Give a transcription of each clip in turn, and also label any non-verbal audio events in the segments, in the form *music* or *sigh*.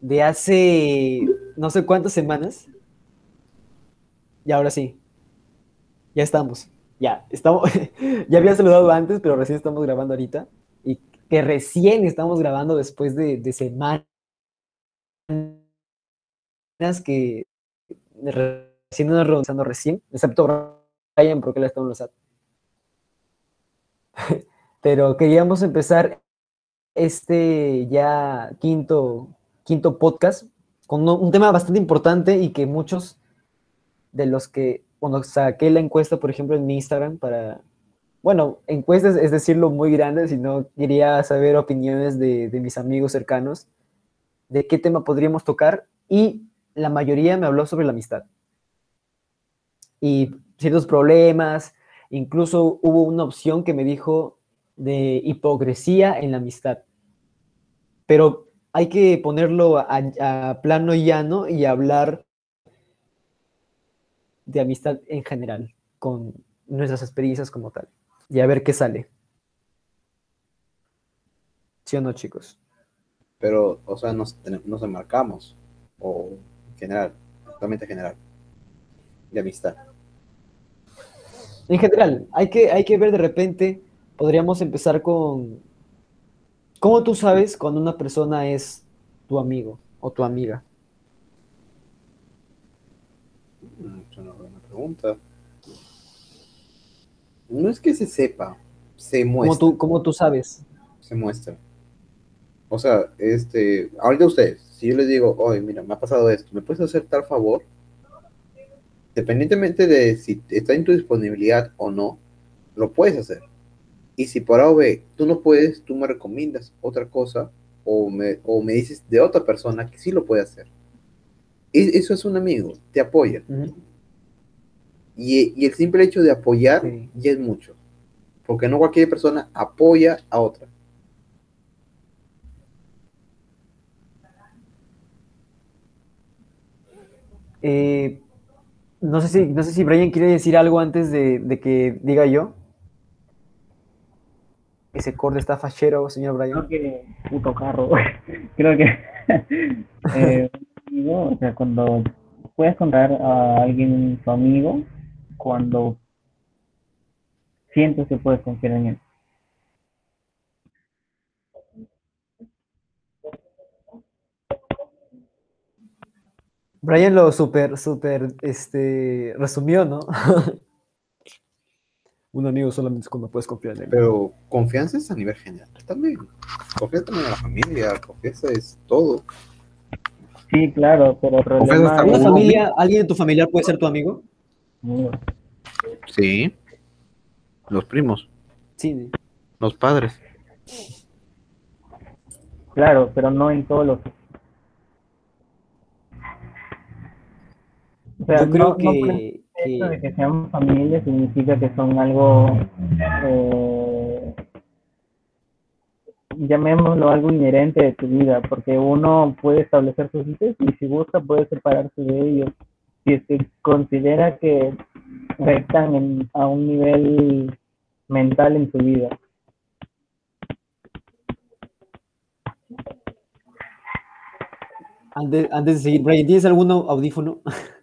de hace no sé cuántas semanas. Y ahora sí. Ya estamos. Ya, estamos. *laughs* ya había saludado antes, pero recién estamos grabando ahorita. Y que recién estamos grabando después de, de semanas que recién nos realizando recién, excepto Brian porque él está en los *laughs* Pero queríamos empezar este ya quinto, quinto podcast con un tema bastante importante y que muchos de los que, cuando saqué la encuesta, por ejemplo, en mi Instagram para, bueno, encuestas es decirlo muy grande, sino quería saber opiniones de, de mis amigos cercanos de qué tema podríamos tocar y la mayoría me habló sobre la amistad. Y ciertos problemas, incluso hubo una opción que me dijo de hipocresía en la amistad. Pero hay que ponerlo a, plano llano y hablar de amistad en general, con nuestras experiencias como tal. Y a ver qué sale. ¿Sí o no, chicos? Pero, o sea, nos, nos enmarcamos, o en general, totalmente general, de amistad. En general, hay que, hay que ver de repente, podríamos empezar con, ¿cómo tú sabes cuando una persona es tu amigo o tu amiga? Es una buena pregunta. No es que se sepa, se muestra. ¿Cómo tú, cómo tú sabes? Se muestra. O sea, este, ahorita ustedes, si yo les digo, oye, mira, me ha pasado esto, ¿me puedes hacer tal favor? Dependientemente de si está en tu disponibilidad o no, lo puedes hacer. Y si por A o B tú no puedes, tú me recomiendas otra cosa o me, o me dices de otra persona que sí lo puede hacer. Y eso es un amigo, te apoya. y, y, el simple hecho de apoyar ya es mucho. Porque no cualquier persona apoya a otra. Eh, no sé si, no sé si Brian quiere decir algo antes de, que diga yo. Ese corte está fachero, señor Brian. Creo que puto carro. *laughs* Creo que *laughs* eh, *laughs* o sea, cuando puedes contar a alguien su amigo, cuando sientes que puedes confiar en él. Brian lo super, super, este, resumió, ¿no? Un amigo solamente es cuando puedes confiar en él. Pero confianza es a nivel general también. Confianza también en la familia, confianza es todo. Sí, claro, pero el problema ¿Una familia, alguien de tu familiar puede ser tu amigo? Sí. Los primos. Sí. Los padres. Claro, pero no en todos los O sea, Yo creo que, que... de que sean familia significa que son algo, eh, llamémoslo algo inherente de tu vida, porque uno puede establecer sus límites y si gusta puede separarse de ellos. Si es que considera que están a un nivel mental en su vida. Antes, antes de seguir, Brian, ¿tienes algún audífono? *laughs*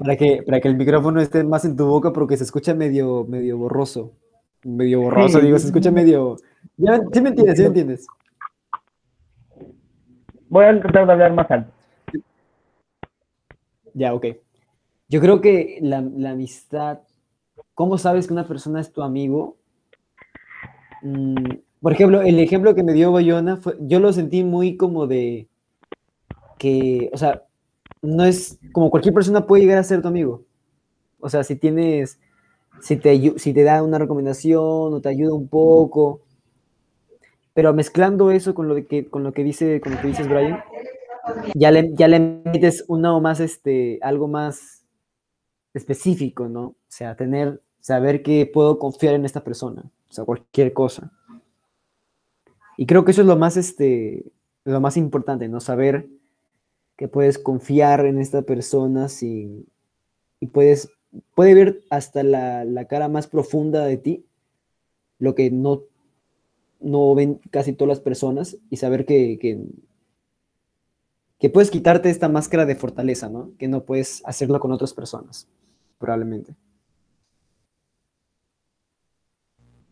Para que, para que el micrófono esté más en tu boca porque se escucha medio, medio borroso. Medio borroso, digo, se escucha medio... Ya, ¿Sí me entiendes? ¿Sí me entiendes? Voy a tratar de hablar más alto. Ya, ok. Yo creo que la, amistad, ¿cómo sabes que una persona es tu amigo? Mm, por ejemplo, el ejemplo que me dio Bayona, fue, yo lo sentí muy como de que, o sea, no es como cualquier persona puede llegar a ser tu amigo. O sea, si tienes, si te, si te da una recomendación o te ayuda un poco, pero mezclando eso con lo que, con lo que dice, con lo que dices Brian, ya le, ya le metes una o más, este, algo más específico, ¿no? O sea, tener, saber que puedo confiar en esta persona, o sea, cualquier cosa. Y creo que eso es lo más, este, lo más importante, ¿no? Saber que puedes confiar en esta persona sin, y puedes, puede ver hasta la, cara más profunda de ti, lo que no no ven casi todas las personas y saber que, que, que puedes quitarte esta máscara de fortaleza, ¿no? Que no puedes hacerlo con otras personas, probablemente.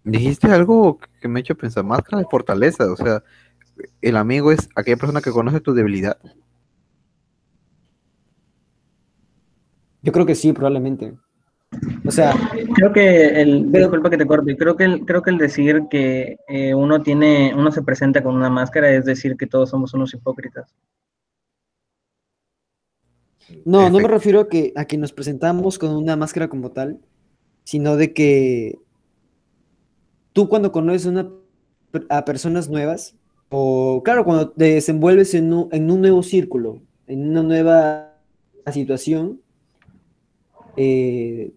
Dijiste algo que me ha hecho pensar, máscara de fortaleza, o sea, el amigo es aquella persona que conoce tu debilidad. Yo creo que sí, probablemente. O sea, creo que el, disculpa que te corte, creo que el, creo que el decir que eh, uno tiene, uno se presenta con una máscara es decir que todos somos unos hipócritas. No, no me refiero a que, a que nos presentamos con una máscara como tal, sino de que tú cuando conoces una, a personas nuevas, o claro, cuando te desenvuelves en un, en un nuevo círculo, en una nueva situación, eh,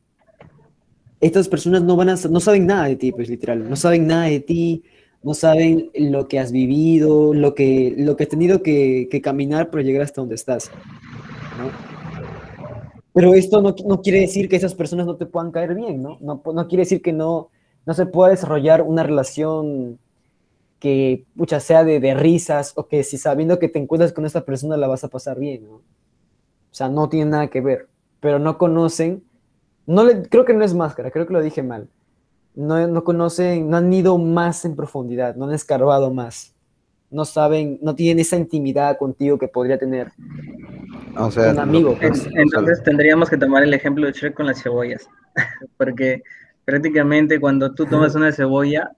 estas personas no van a, no saben nada de ti, pues literal, no saben nada de ti, no saben lo que has vivido, lo que, lo que has tenido que, caminar para llegar hasta donde estás. Pero esto no, no, quiere decir que esas personas no te puedan caer bien, ¿no? No, no quiere decir que no, no se pueda desarrollar una relación que mucha sea de, de, risas o que si sabiendo que te encuentras con esta persona la vas a pasar bien, ¿no? O sea, no tiene nada que ver, pero no conocen no le, creo que no es máscara, creo que lo dije mal. No, no conocen, no han ido más en profundidad, no han escarbado más. No saben, no tienen esa intimidad contigo que podría tener o sea, un amigo. Pues. Entonces tendríamos que tomar el ejemplo de Shrek con las cebollas, *laughs* porque prácticamente cuando tú tomas una cebolla,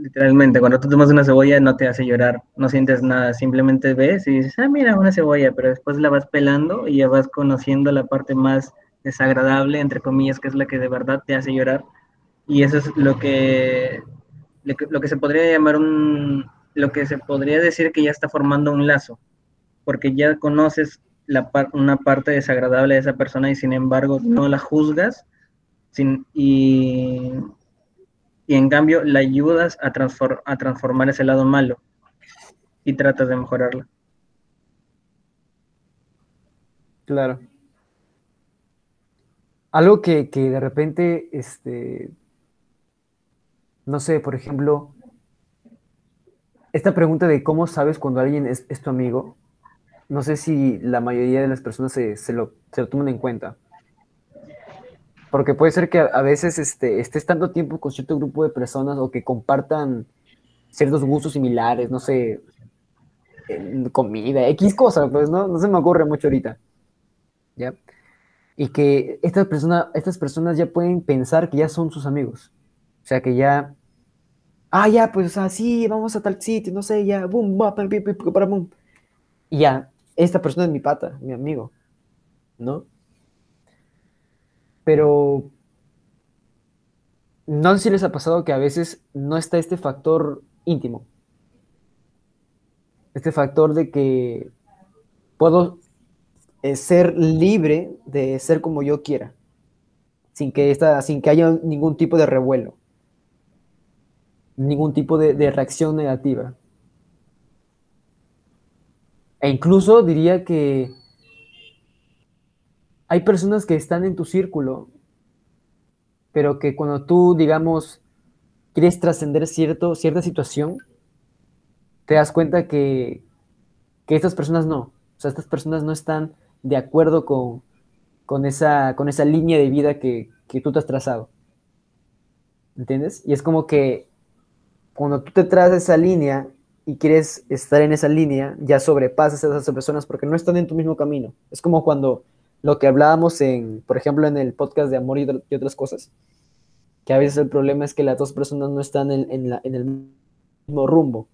literalmente, cuando tú tomas una cebolla no te hace llorar, no sientes nada, simplemente ves y dices, ah, mira, una cebolla, pero después la vas pelando y ya vas conociendo la parte más desagradable, entre comillas, que es la que de verdad te hace llorar. Y eso es lo que, lo que se podría llamar un, lo que se podría decir que ya está formando un lazo, porque ya conoces la una parte desagradable de esa persona y sin embargo no la juzgas sin, y, y en cambio la ayudas a, a transformar ese lado malo y tratas de mejorarlo. Claro. Algo que, de repente, este, no sé, por ejemplo, esta pregunta de cómo sabes cuando alguien es, tu amigo, no sé si la mayoría de las personas se, lo, se toman en cuenta. Porque puede ser que a, veces este, estés tanto tiempo con cierto grupo de personas o que compartan ciertos gustos similares, no sé, comida, X cosas, pues no, no se me ocurre mucho ahorita. ¿Ya? y que estas, personas estas personas ya pueden pensar que ya son sus amigos. O sea, que ya, ah, ya, pues, así, vamos a tal sitio, no sé, ya, boom, para boom. Y ya, esta persona es mi pata, mi amigo, ¿no? Pero no sé si les ha pasado que a veces no está este factor íntimo. Este factor de que puedo ser libre de ser como yo quiera, sin que, esta, sin que haya ningún tipo de revuelo, ningún tipo de reacción negativa. E incluso diría que hay personas que están en tu círculo, pero que cuando tú, digamos, quieres trascender cierta situación, te das cuenta que, que estas personas no. O sea, estas personas no están de acuerdo con, esa, con esa línea de vida que, tú te has trazado. ¿Entiendes? Y es como que cuando tú te trazas esa línea y quieres estar en esa línea, ya sobrepasas a esas personas porque no están en tu mismo camino. Es como cuando lo que hablábamos en, por ejemplo, en el podcast de amor y, otras cosas, que a veces el problema es que las dos personas no están en, en, el mismo rumbo.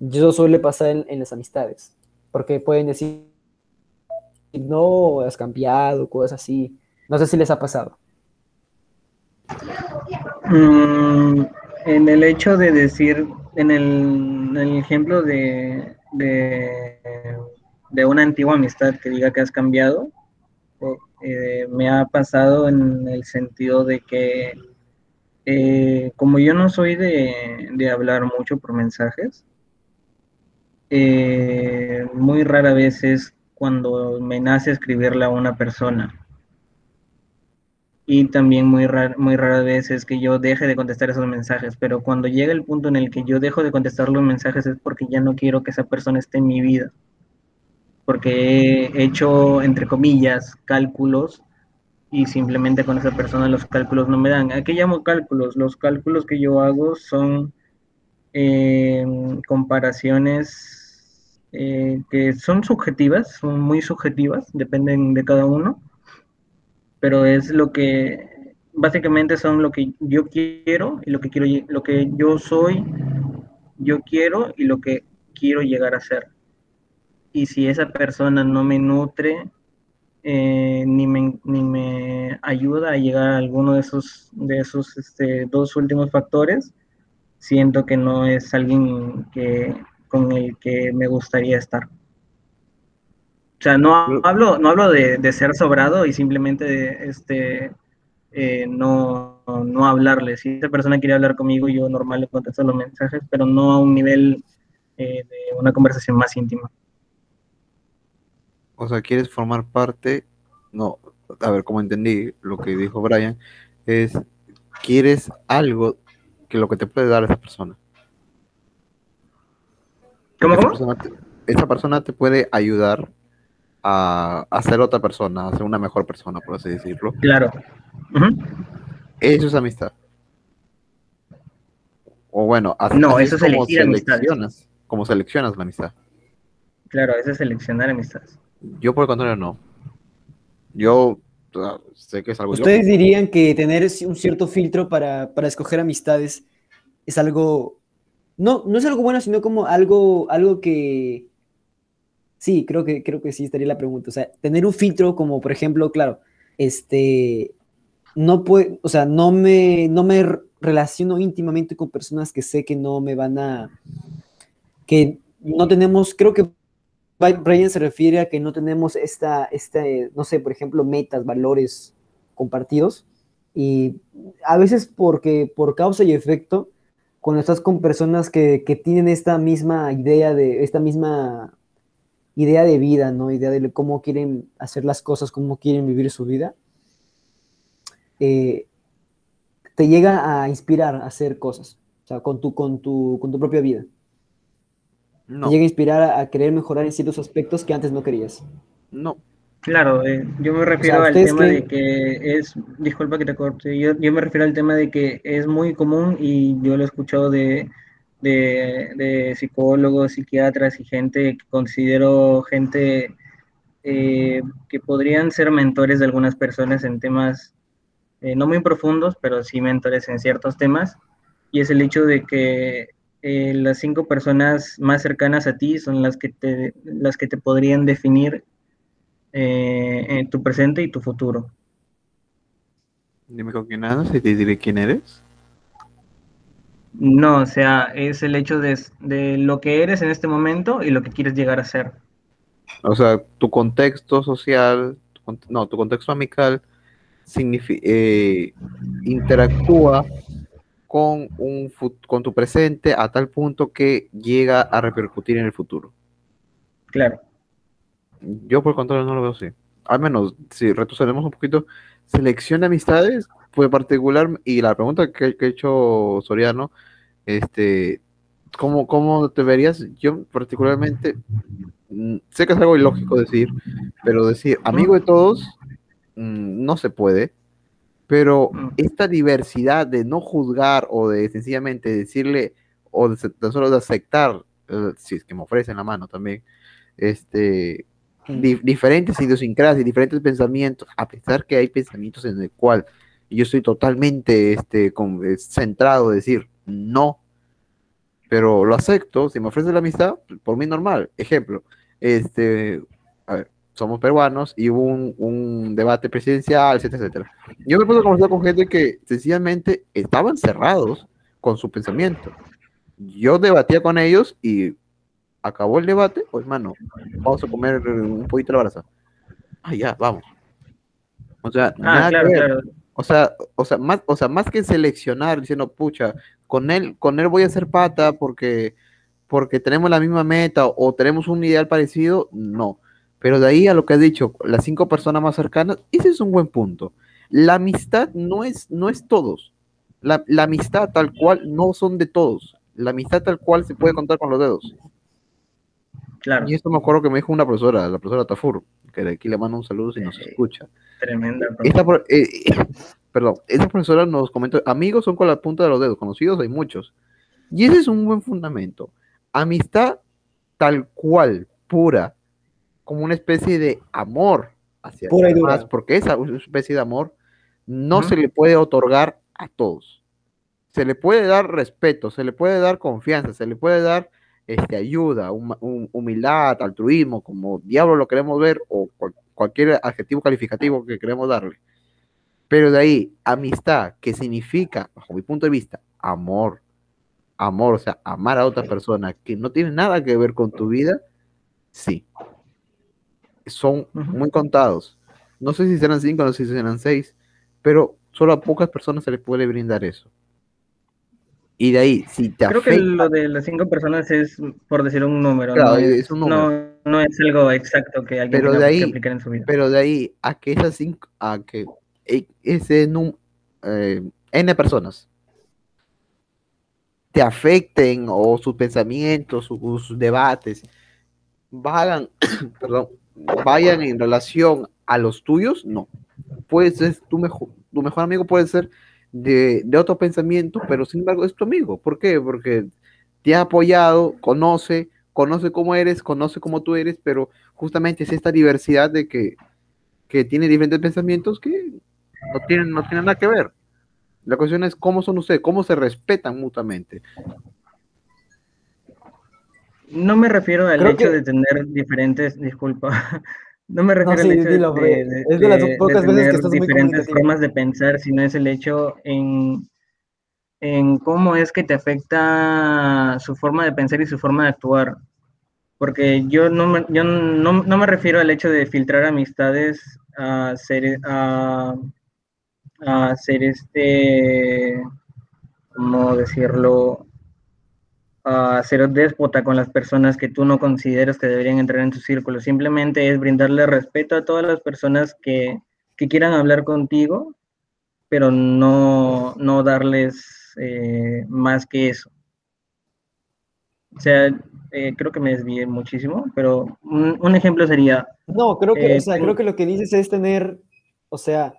Eso suele pasar en, en las amistades, porque pueden decir, no, has cambiado, cosas así. No sé si les ha pasado. Mm, en el hecho de decir, en el, ejemplo de, de, una antigua amistad que diga que has cambiado, eh, me ha pasado en el sentido de que eh, como yo no soy de, de hablar mucho por mensajes, eh, muy rara vez es cuando me nace escribirle a una persona. y también muy, rar, muy rara vez es que yo deje de contestar esos mensajes, pero cuando llega el punto en el que yo dejo de contestar los mensajes es porque ya no quiero que esa persona esté en mi vida, porque he hecho, entre comillas, cálculos y simplemente con esa persona los cálculos no me dan. ¿A qué llamo cálculos? Los cálculos que yo hago son eh, comparaciones que son subjetivas, son muy subjetivas, dependen de cada uno pero es lo que básicamente son lo que yo quiero y lo que quiero lo que yo soy yo quiero y lo que quiero llegar a ser y si esa persona no me nutre eh, ni, me, ni me ayuda a llegar a alguno de esos de esos este, dos últimos factores siento que no es alguien que con el que me gustaría estar o sea, no hablo, no hablo de, ser sobrado y simplemente de, este, eh, no, no hablarle. Si esa persona quiere hablar conmigo, yo normal le contesto los mensajes, pero no a un nivel eh, de una conversación más íntima. O sea, quieres formar parte, no, a ver, como entendí lo que dijo Brian, es, quieres algo que lo que te puede dar esa persona. ¿Cómo? Esa persona esa persona te puede ayudar a, ser otra persona, a ser una mejor persona, por así decirlo. Claro. Eso es amistad. O bueno, así, no, eso es como seleccionas, como seleccionas la amistad. Claro, eso es seleccionar amistades. Yo por el contrario no. Yo sé que es algo. ¿Ustedes dirían que tener un cierto filtro para, para, escoger amistades es algo no, no es algo bueno, sino como algo, algo que, Sí, creo que, creo que sí estaría la pregunta. O sea, tener un filtro como, por ejemplo, claro, este, no puede, o sea, no me, no me relaciono íntimamente con personas que sé que no me van a, que no tenemos, creo que Brian se refiere a que no tenemos esta, esta, no sé, por ejemplo, metas, valores compartidos. Y a veces porque por causa y efecto, cuando estás con personas que, que tienen esta misma idea de, esta misma idea de vida, ¿no? Idea de cómo quieren hacer las cosas, cómo quieren vivir su vida, eh, te llega a inspirar a hacer cosas, o sea, con tu, con tu, con tu propia vida. No. Te llega a inspirar a, querer mejorar en ciertos aspectos que antes no querías. No. Claro, eh, yo me refiero al tema de que es, disculpa que te corte, yo, yo me refiero al tema de que es muy común y yo lo he escuchado de de, psicólogos, psiquiatras y gente que considero gente eh, que podrían ser mentores de algunas personas en temas eh, no muy profundos, pero sí mentores en ciertos temas. Y es el hecho de que eh, las cinco personas más cercanas a ti son las que te, las que te podrían definir en tu presente y tu futuro. Dime con quién andas y te diré quién eres. No, o sea, es el hecho de, lo que eres en este momento y lo que quieres llegar a ser. O sea, tu contexto social, no, tu contexto amical eh, interactúa con, un, con tu presente a tal punto que llega a repercutir en el futuro. Claro. Yo por el contrario no lo veo así. Al menos, si retrocedemos un poquito, selección de amistades fue particular y la pregunta que, que ha hecho Soriano este, ¿cómo, ¿Cómo te verías? Yo particularmente, mm, sé que es algo ilógico decir, pero decir amigo de todos mm, no se puede, pero mm. esta diversidad de no juzgar o de sencillamente decirle o de, solo de aceptar, eh, si es que me ofrecen la mano también, este, diferentes idiosincrasias, diferentes pensamientos, a pesar que hay pensamientos en el cual yo estoy totalmente este, con, eh, centrado, decir, no. Pero lo acepto, si me ofrece la amistad, por mí normal. Ejemplo, este, a ver, somos peruanos y hubo un, debate presidencial, etcétera, etcétera. Yo me puse a conversar con gente que sencillamente estaban cerrados con su pensamiento. Yo debatía con ellos y acabó el debate, pues mano, vamos a comer un poquito de la brasa. Ah, ya, vamos. O sea, ah, nada O sea, o sea, más, o sea, más que seleccionar diciendo, pucha, con él, con él voy a hacer pata porque, porque tenemos la misma meta o tenemos un ideal parecido, no. Pero de ahí a lo que has dicho, las cinco personas más cercanas, ese es un buen punto. la amistad no es, no es todos. La, la amistad tal cual no son de todos. La amistad tal cual se puede contar con los dedos. Claro, Y esto me acuerdo que me dijo una profesora, la profesora Tafur, que de aquí le mando un saludo si nos Eh, escucha. tremenda. Esta, eh, *laughs* perdón, esa profesora nos comentó, amigos son con la punta de los dedos, conocidos hay muchos. Y ese es un buen fundamento. Amistad tal cual, pura, como una especie de amor hacia demás, porque esa especie de amor no se le puede otorgar a todos. Se le puede dar respeto, se le puede dar confianza, se le puede dar este, ayuda, hum- hum- humildad, altruismo, como diablo lo queremos ver, o cual- cualquier adjetivo calificativo que queremos darle. Pero de ahí, amistad, que significa, bajo mi punto de vista, amor, amor, o sea, amar a otra persona que no tiene nada que ver con tu vida, sí. Son muy contados. No sé si serán cinco, no sé si serán seis, pero solo a pocas personas se les puede brindar eso. Y de ahí, si te Creo que lo de las cinco personas es por decir un número, Claro, no, es un no- número. no es algo exacto que alguien Pero tenga de que ahí- aplicar en su vida. pero de ahí a que esas cinco, a que e- ese num- eh, N personas te afecten o sus pensamientos, sus, sus debates, vayan, *coughs* perdón, vayan en relación a los tuyos, no. Puede ser tu mejor, tu mejor amigo puede ser de, de otro pensamiento, pero sin embargo es tu amigo. ¿Por qué? Porque te ha apoyado, conoce, conoce cómo eres, conoce cómo tú eres, pero justamente es esta diversidad de que, que tiene diferentes pensamientos que no tienen, no tienen nada que ver. La cuestión es cómo son ustedes, cómo se respetan mutuamente. No me refiero al Creo hecho que- de tener diferentes, disculpa, *laughs* no me refiero sí, al hecho de- dilo, de, es de las pocas veces que tener estás muy diferentes comunicativo. formas de pensar, sino es el hecho en, en cómo es que te afecta su forma de pensar y su forma de actuar. Porque yo no me, yo no, no me refiero al hecho de filtrar amistades a ser, a, a ser este, ¿cómo decirlo? A ser déspota con las personas que tú no consideras que deberían entrar en tu círculo. Simplemente es brindarle respeto a todas las personas que, que quieran hablar contigo, pero no, no darles eh, más que eso. O sea, eh, creo que me desvié muchísimo, pero un, un ejemplo sería, No, creo que, Eh, o sea, creo que lo que dices es tener, o sea,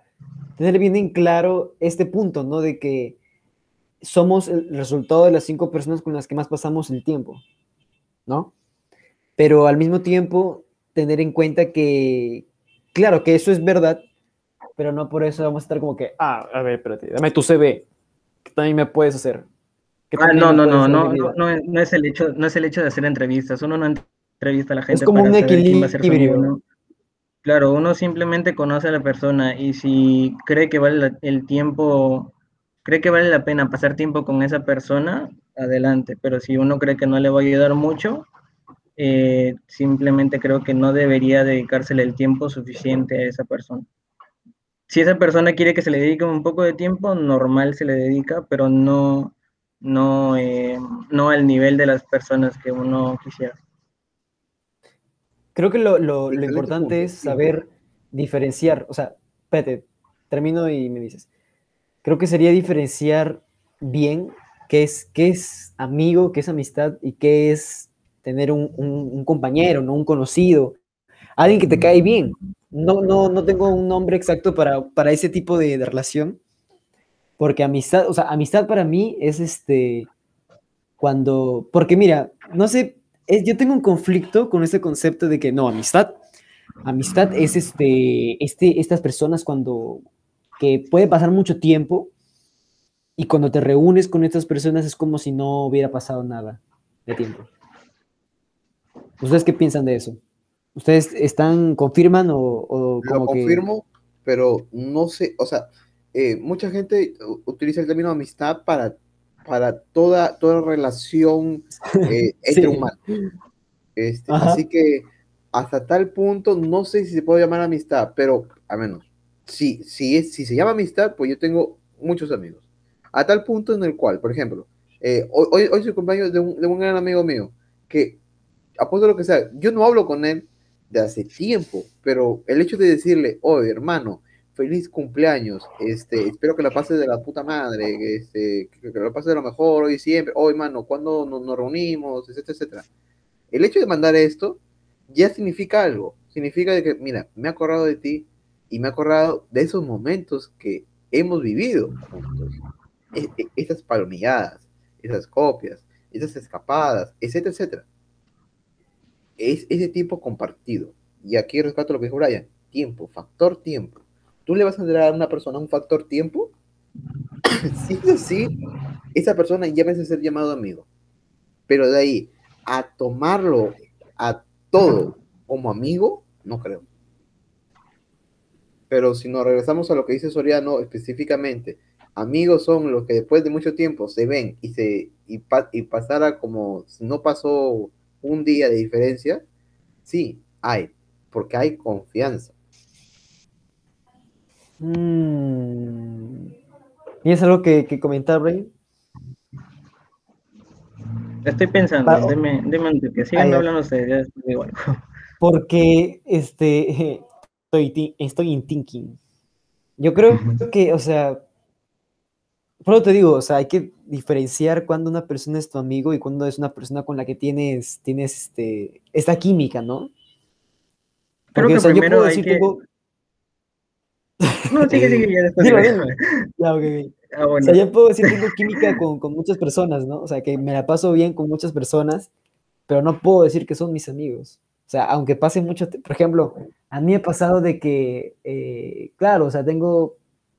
tener bien en claro este punto, ¿no? De que somos el resultado de las cinco personas con las que más pasamos el tiempo, ¿no? Pero al mismo tiempo, tener en cuenta que, claro, que eso es verdad, pero no por eso vamos a estar como que, ah, a ver, espérate, dame tu CV, que también me puedes hacer. ah, no, no, no, no, no, vida". no, es- no es el hecho, no es el hecho de hacer entrevistas, uno no entrevista a la gente como para un equilibrio. ¿no? Claro, uno simplemente conoce a la persona y si cree que vale el tiempo, cree que vale la pena pasar tiempo con esa persona, adelante, pero si uno cree que no le va a ayudar mucho, eh, simplemente creo que no debería dedicársele el tiempo suficiente a esa persona. Si esa persona quiere que se le dedique un poco de tiempo, normal se le dedica, pero no, no, eh, no al nivel de las personas que uno quisiera. Creo que lo, lo- lo importante es saber diferenciar, o sea, espérate, termino y me dices. Creo que sería diferenciar bien qué es, qué es amigo, qué es amistad y qué es tener un, un- un compañero, no un conocido, alguien que te cae bien. No, no, no tengo un nombre exacto para, para ese tipo de, de relación, porque amistad, o sea, amistad para mí es este, cuando, porque mira, no sé, es- yo tengo un conflicto con este concepto de que no, amistad, amistad es este, este, estas personas cuando, que puede pasar mucho tiempo y cuando te reúnes con estas personas es como si no hubiera pasado nada de tiempo. ¿Ustedes qué piensan de eso? ¿Ustedes están, confirman o, o Lo que... confirmo, pero no sé, o sea, eh, mucha gente utiliza el término amistad para, para toda, toda relación eh, *laughs* entre Sí. humanos. Este, así que hasta tal punto, no sé si se puede llamar amistad, pero a menos, si, si, si se llama amistad, pues yo tengo muchos amigos. A tal punto en el cual, por ejemplo, eh, hoy, hoy, soy compañero de un, de un gran amigo mío que, apuesto lo que sea, yo no hablo con él de hace tiempo, pero el hecho de decirle, oye, hermano, feliz cumpleaños, este, espero que la pases de la puta madre, este, que, que la pases de lo mejor hoy siempre, hoy, mano, cuando nos, nos reunimos, etcétera, etcétera. El hecho de mandar esto ya significa algo, significa de que, mira, me he acordado de ti y me he acordado de esos momentos que hemos vivido juntos. E- e- esas palomilladas, esas copias, esas escapadas, etcétera, etcétera. Es ese tiempo compartido. Y aquí rescato lo que dijo Brian, tiempo, factor tiempo. ¿Tú le vas a dar a una persona un factor tiempo? si es así, esa persona ya merece ser llamado amigo. Pero de ahí a tomarlo a todo como amigo, no creo. Pero si nos regresamos a lo que dice Soriano específicamente, amigos son los que después de mucho tiempo se ven y se y, pa- y pasara como si no pasó un día de diferencia, sí, hay, porque hay confianza. Mm. ¿Tienes algo que, que comentar, Brian? Estoy pensando, Pa- deme, deme un toque. Sigan Ah, hablando ustedes, ya algo. Porque este, estoy, estoy in thinking. Yo creo que, o sea, pero te digo, o sea, hay que diferenciar cuando una persona es tu amigo y cuando es una persona con la que tienes, tienes este, esta química, ¿no? Creo Porque, que o sea, yo puedo hay decir, que- tengo- No, sigue, sigue, ya después Dilo, digo. dilo. Ya, ok, ok. Ah, O sea, yo puedo decir que tengo química con, con muchas personas, ¿no? O sea, que me la paso bien con muchas personas, pero no puedo decir que son mis amigos. O sea, aunque pase mucho, por ejemplo, a mí me ha pasado de que, eh, claro, o sea, tengo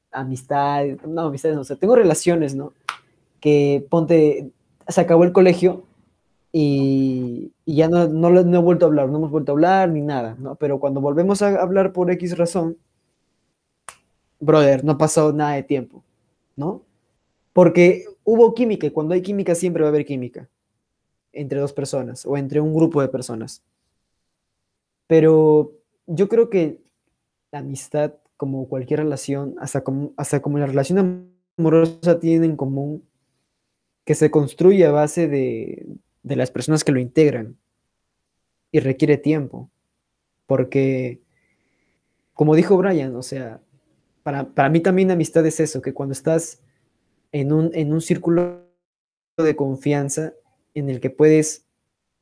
amistades, no, amistades, no, o sea, tengo relaciones, ¿no? Que ponte, se acabó el colegio y, ya no, no, no he vuelto a hablar, no hemos vuelto a hablar ni nada, ¿no? Pero cuando volvemos a hablar por X razón, brother, no pasado nada de tiempo, ¿no? Porque hubo química y cuando hay química siempre va a haber química entre dos personas o entre un grupo de personas. Pero yo creo que la amistad, como cualquier relación, hasta como, hasta como la relación amorosa tiene en común, que se construye a base de, de las personas que lo integran y requiere tiempo. Porque, como dijo Brian, o sea, para, para mí también amistad es eso, que cuando estás en un, en un círculo de confianza en el que puedes,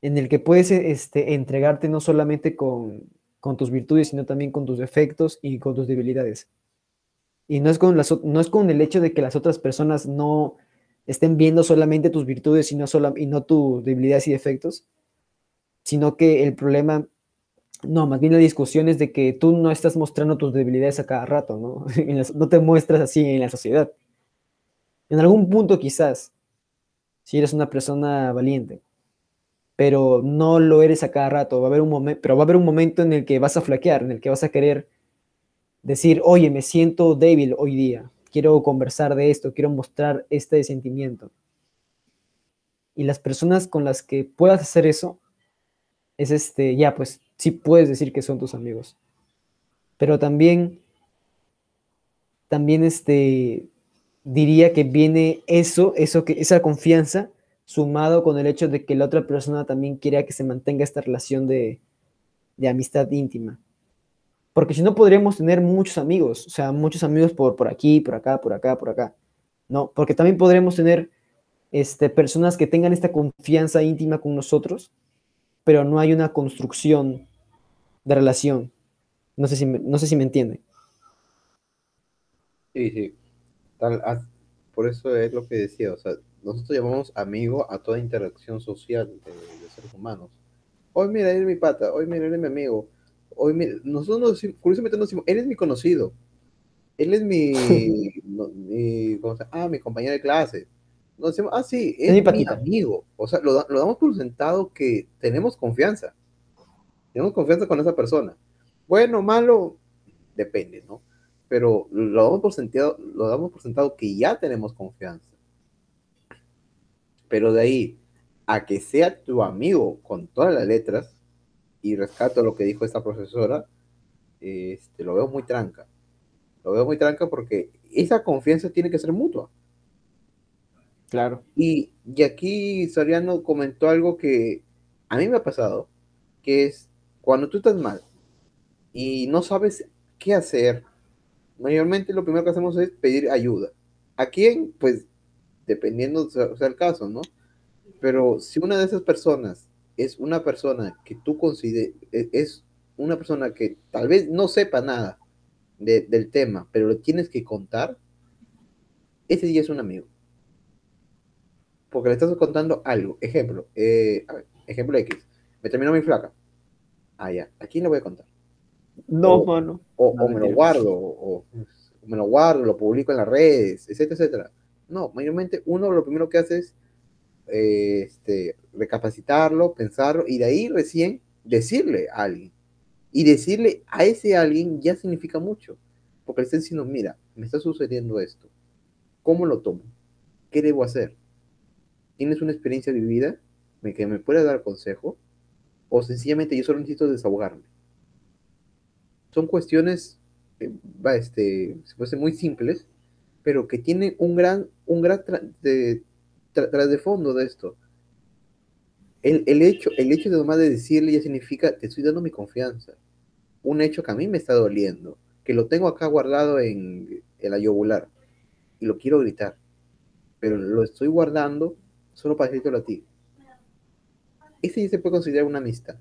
en el que puedes este, entregarte no solamente con, con tus virtudes, sino también con tus defectos y con tus debilidades. Y no es con, las, no es con el hecho de que las otras personas no estén viendo solamente tus virtudes y no, y no tus debilidades y defectos, sino que el problema, no, más bien la discusión es de que tú no estás mostrando tus debilidades a cada rato, ¿no? *laughs* No te muestras así en la sociedad. En algún punto quizás, si eres una persona valiente, pero no lo eres a cada rato, va a haber un momento, pero va a haber un momento en el que vas a flaquear, en el que vas a querer decir, oye, me siento débil hoy día, quiero conversar de esto, quiero mostrar este sentimiento. Y las personas con las que puedas hacer eso, es este, ya, pues sí puedes decir que son tus amigos. Pero también, también este, diría que viene eso, eso que, esa confianza sumado con el hecho de que la otra persona también quiera que se mantenga esta relación de, de amistad íntima. Porque si no podríamos tener muchos amigos, o sea, muchos amigos por, por aquí, por acá, por acá, por acá. No, porque también podremos tener este, personas que tengan esta confianza íntima con nosotros, pero no hay una construcción de relación. No sé si me, no sé si me entiende. Sí, sí. As- por eso es lo que decía, o sea, nosotros llamamos amigo a toda interacción social de, de seres humanos. Hoy mira, él es mi pata, hoy mira, él es mi amigo. Hoy mira, nosotros nos decimos- curiosamente nos decimos, él es mi conocido. Él es mi, *laughs* no, mi- ¿cómo se llama? Ah, mi compañero de clase. Nos decimos, ah, sí, es, Es mi patita. amigo. O sea, lo, lo damos por sentado que tenemos confianza. Tenemos confianza con esa persona. Bueno, malo, depende, ¿no? Pero lo damos por sentado, lo damos por sentado que ya tenemos confianza. Pero de ahí a que sea tu amigo con todas las letras, y rescato lo que dijo esta profesora, este, lo veo muy tranca. Lo veo muy tranca porque esa confianza tiene que ser mutua. Claro. Y, y aquí Soriano comentó algo que a mí me ha pasado, que es cuando tú estás mal y no sabes qué hacer, mayormente lo primero que hacemos es pedir ayuda. ¿A quién? Pues dependiendo sea, sea el caso, ¿no? Pero si una de esas personas es una persona que tú consideres, es una persona que tal vez no sepa nada de- del tema, pero lo tienes que contar, ese día es un amigo. Porque le estás contando algo. Ejemplo, eh, a ver, ejemplo X. Me terminó mi flaca. Ah, ya. ¿A quién le voy a contar? No, Oh. mano. O, No, o me lo guardo, o, o me lo guardo, lo publico en las redes, etcétera, etcétera. No, mayormente uno lo primero que hace es eh, este, recapacitarlo, pensarlo, y de ahí recién decirle a alguien. Y decirle a ese alguien ya significa mucho, porque le está diciendo, mira, me está sucediendo esto. ¿Cómo lo tomo? ¿Qué debo hacer? ¿Tienes una experiencia vivida que me pueda dar consejo? ¿O sencillamente yo solo necesito desahogarme? Son cuestiones, eh, este, se puede ser muy simples, pero que tienen un gran, un gran tra- de, tra- tras de fondo de esto. El, el hecho, el hecho de nomás de decirle ya significa, te estoy dando mi confianza. Un hecho que a mí me está doliendo, que lo tengo acá guardado en, en la yugular y lo quiero gritar, pero lo estoy guardando solo para decírtelo a ti. Ese ya se puede considerar una amistad.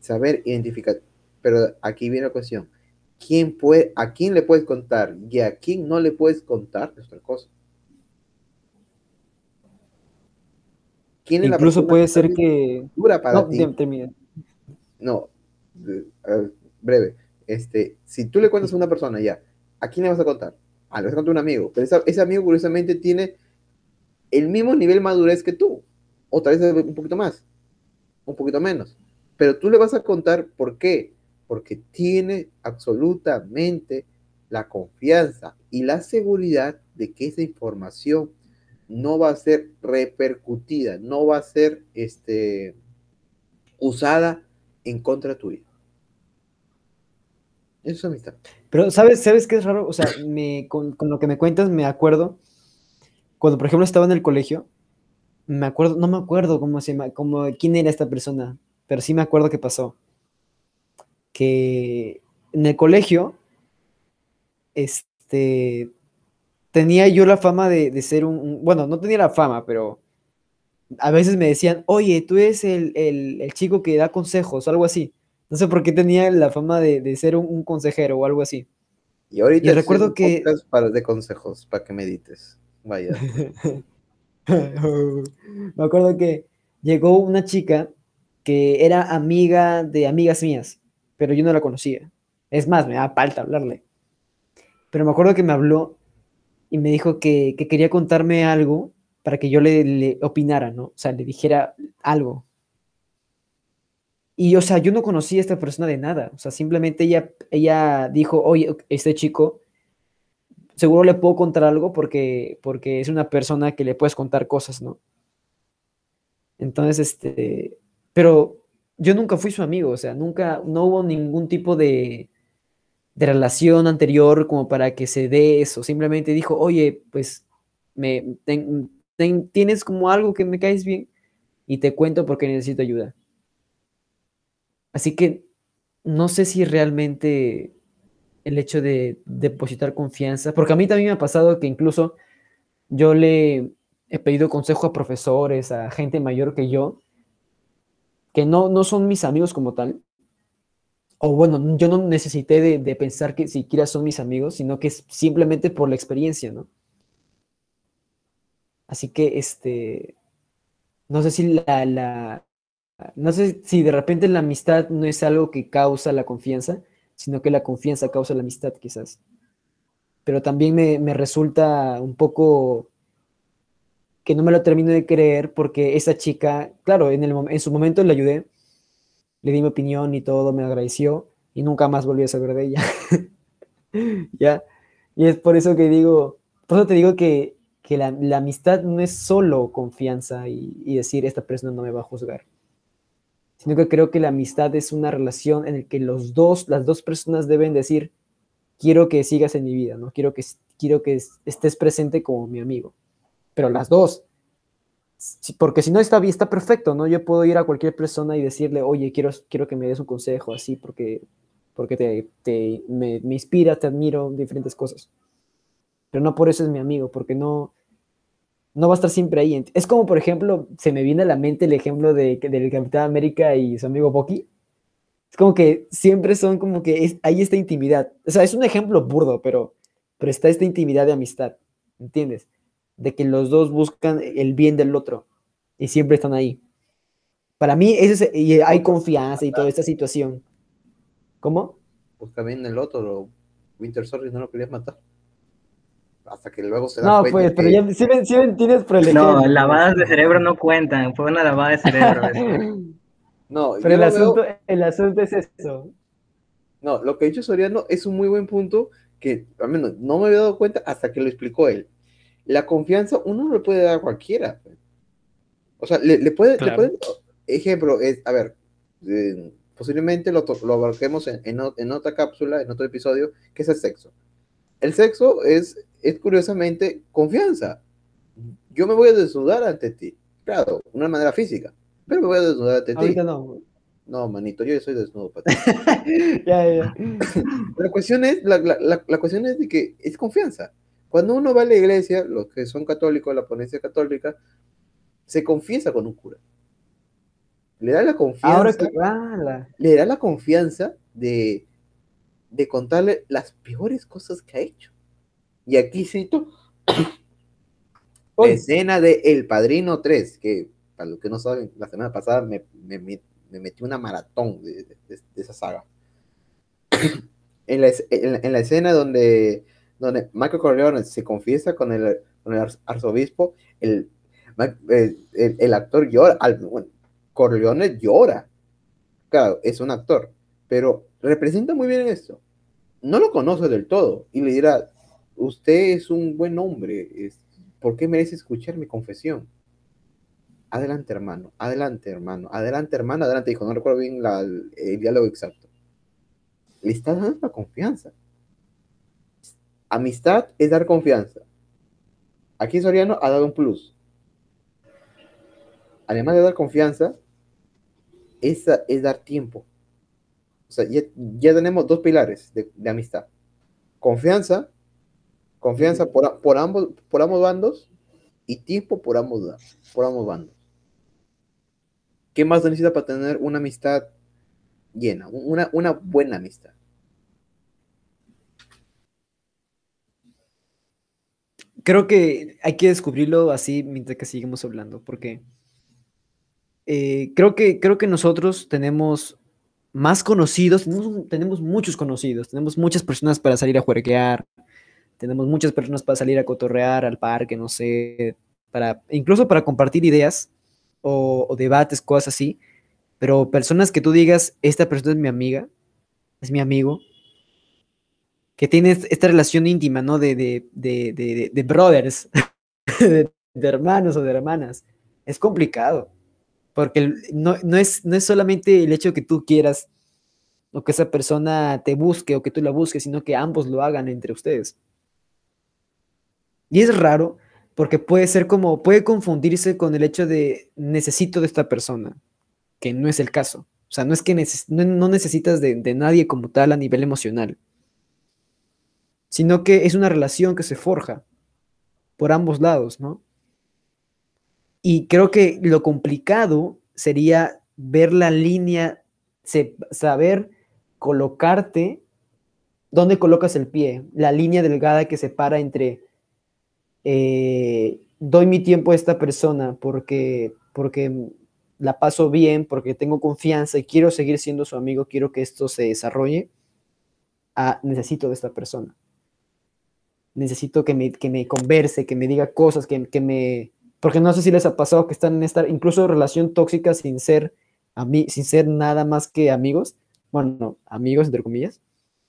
Saber identificar. Pero aquí viene la cuestión. ¿Quién puede, ¿A quién le puedes contar y a quién no le puedes contar? Es otra cosa. ¿Quién es Incluso puede ser que... dura para No, ti? te- termina. No, ver, breve. Este, si tú le cuentas a una persona ya, ¿a quién le vas a contar? Ah, le vas a contar a un amigo, pero esa- ese amigo curiosamente tiene el mismo nivel de madurez que tú, o tal vez un poquito más, un poquito menos. Pero tú le vas a contar por qué, porque tiene absolutamente la confianza y la seguridad de que esa información no va a ser repercutida, no va a ser este, usada en contra tuya. Eso es amistad. Pero, ¿sabes, ¿sabes qué es raro? O sea, me, con, con lo que me cuentas me acuerdo, cuando por ejemplo estaba en el colegio, me acuerdo, no me acuerdo cómo se llama, cómo, quién era esta persona, pero sí me acuerdo que pasó. Que en el colegio, este, tenía yo la fama de, de ser un, un- bueno, no tenía la fama, pero a veces me decían, oye, tú eres el, el- el chico que da consejos o algo así. No sé por qué tenía la fama de, de ser un, un consejero o algo así. Y ahorita Y recuerdo que- para de consejos, para que medites. Vaya. *laughs* Me acuerdo que llegó una chica que era amiga de amigas mías, pero yo no la conocía. Es más, me da falta hablarle. Pero me acuerdo que me habló y me dijo que, que quería contarme algo para que yo le, le opinara, ¿no? O sea, le dijera algo. Y, o sea, yo no conocía a esta persona de nada. O sea, simplemente ella, ella dijo, oye, este chico seguro le puedo contar algo porque, porque es una persona que le puedes contar cosas, ¿no? Entonces, este, pero yo nunca fui su amigo, o sea, nunca, no hubo ningún tipo de, de relación anterior como para que se dé eso. Simplemente dijo, oye, pues, me, ten- tienes como algo que me caes bien y te cuento porque necesito ayuda. Así que no sé si realmente el hecho de depositar confianza, porque a mí también me ha pasado que incluso yo le he pedido consejo a profesores, a gente mayor que yo, que no, no son mis amigos como tal, o bueno, yo no necesité de, pensar que siquiera son mis amigos, sino que es simplemente por la experiencia, ¿no? Así que, este, no sé si la, la, no sé si de repente la amistad no es algo que causa la confianza, sino que la confianza causa la amistad, quizás. Pero también me, me resulta un poco que no me lo termino de creer porque esa chica, claro, en, el, en su momento le ayudé, le di mi opinión y todo, me agradeció y nunca más volví a saber de ella. *laughs* ¿Ya? Y es por eso que digo, por eso te digo que, que la, amistad no es solo confianza y, decir esta persona no me va a juzgar, sino que creo que la amistad es una relación en la que los dos, las dos personas deben decir, quiero que sigas en mi vida, ¿no? Quiero que, quiero que es- estés presente como mi amigo. Pero las dos. Porque si no está bien, está perfecto, ¿no? Yo puedo ir a cualquier persona y decirle, oye, quiero, quiero que me des un consejo, así, porque porque te, te me, me inspira, te admiro, diferentes cosas. Pero no por eso es mi amigo, porque no, no va a estar siempre ahí. Es como, por ejemplo, se me viene a la mente el ejemplo de, del Capitán América y su amigo Bucky. Es como que siempre son como que es, hay esta intimidad. O sea, es un ejemplo burdo, pero, pero está esta intimidad de amistad, ¿entiendes? De que los dos buscan el bien del otro y siempre están ahí. Para mí, eso es, y hay confianza y toda esta situación. ¿Cómo? Busca bien el otro, Winter Soldier no lo querías matar hasta que luego se da No, pues, pero ya sí, sí el No, lavadas de cerebro no cuentan, fue una lavada de cerebro. *laughs* no, pero el asunto, el asunto es eso. No, lo que ha dicho Soriano es un muy buen punto que al menos no me había dado cuenta hasta que lo explicó él. La confianza uno no le puede dar a cualquiera. Pues. O sea, le, puede, ejemplo, es, a ver, eh, posiblemente lo, lo abarquemos en, en, otra cápsula, en otro episodio, que es el sexo. El sexo es es curiosamente confianza. Yo me voy a desnudar ante ti. Claro, una manera física, pero me voy a desnudar ante ti. no. No, manito, yo soy desnudo *laughs* para ti. la, cuestión es, la, la, la, cuestión es de que es confianza. Cuando uno va a la iglesia, los que son católicos, la ponencia católica, se confiesa con un cura. Le da la confianza. Ahora que, le da la confianza de, de contarle las peores cosas que ha hecho. Y aquí cito la escena de El Padrino 3, que para los que no saben, la semana pasada me, me, me metí una maratón de, de, esa saga. *clears throat* en, la, en, la, escena donde, donde Michael Corleone se confiesa con el, arzobispo, el, el, el, actor llora, Corleone llora. Claro, es un actor, pero representa muy bien esto. No lo conoce del todo y le dirá, usted es un buen hombre, ¿por qué merece escuchar mi confesión? Adelante, hermano, adelante, hermano, adelante, hermano, adelante, dijo, no recuerdo bien el, diálogo exacto. Le está dando la confianza. Amistad es dar confianza. Aquí Soriano ha dado un plus. Además de dar confianza, es, es dar tiempo. O sea, ya, tenemos dos pilares de, de amistad. Confianza Confianza por, por, ambos, por ambos bandos y tiempo por ambos, por ambos bandos. ¿Qué más necesita para tener una amistad llena? Una, una buena amistad. Creo que hay que descubrirlo así mientras que seguimos hablando, porque eh, creo, que, creo que nosotros tenemos más conocidos, tenemos, tenemos, muchos conocidos, tenemos muchas personas para salir a jueguear, tenemos muchas personas para salir a cotorrear al parque, no sé, para, incluso para compartir ideas o, debates, cosas así, pero personas que tú digas, esta persona es mi amiga, es mi amigo, que tiene esta relación íntima, ¿no? De, de, de, de brothers, *laughs* de, hermanos o de hermanas. Es complicado, porque no, no, es, no es solamente el hecho que tú quieras o que esa persona te busque o que tú la busques, sino que ambos lo hagan entre ustedes. Y es raro porque puede ser como, puede confundirse con el hecho de necesito de esta persona, que no es el caso. O sea, no es que no, necesitas de, nadie como tal a nivel emocional, sino que es una relación que se forja por ambos lados, ¿no? Y creo que lo complicado sería ver la línea, saber colocarte, dónde colocas el pie, la línea delgada que separa entre eh, doy mi tiempo a esta persona porque, porque la paso bien, porque tengo confianza y quiero seguir siendo su amigo, quiero que esto se desarrolle, ah, necesito de esta persona. Necesito que me, que me converse, que me diga cosas, que, que, me... Porque no sé si les ha pasado que están en esta incluso relación tóxica sin ser, a mí, sin ser nada más que amigos, bueno, amigos entre comillas,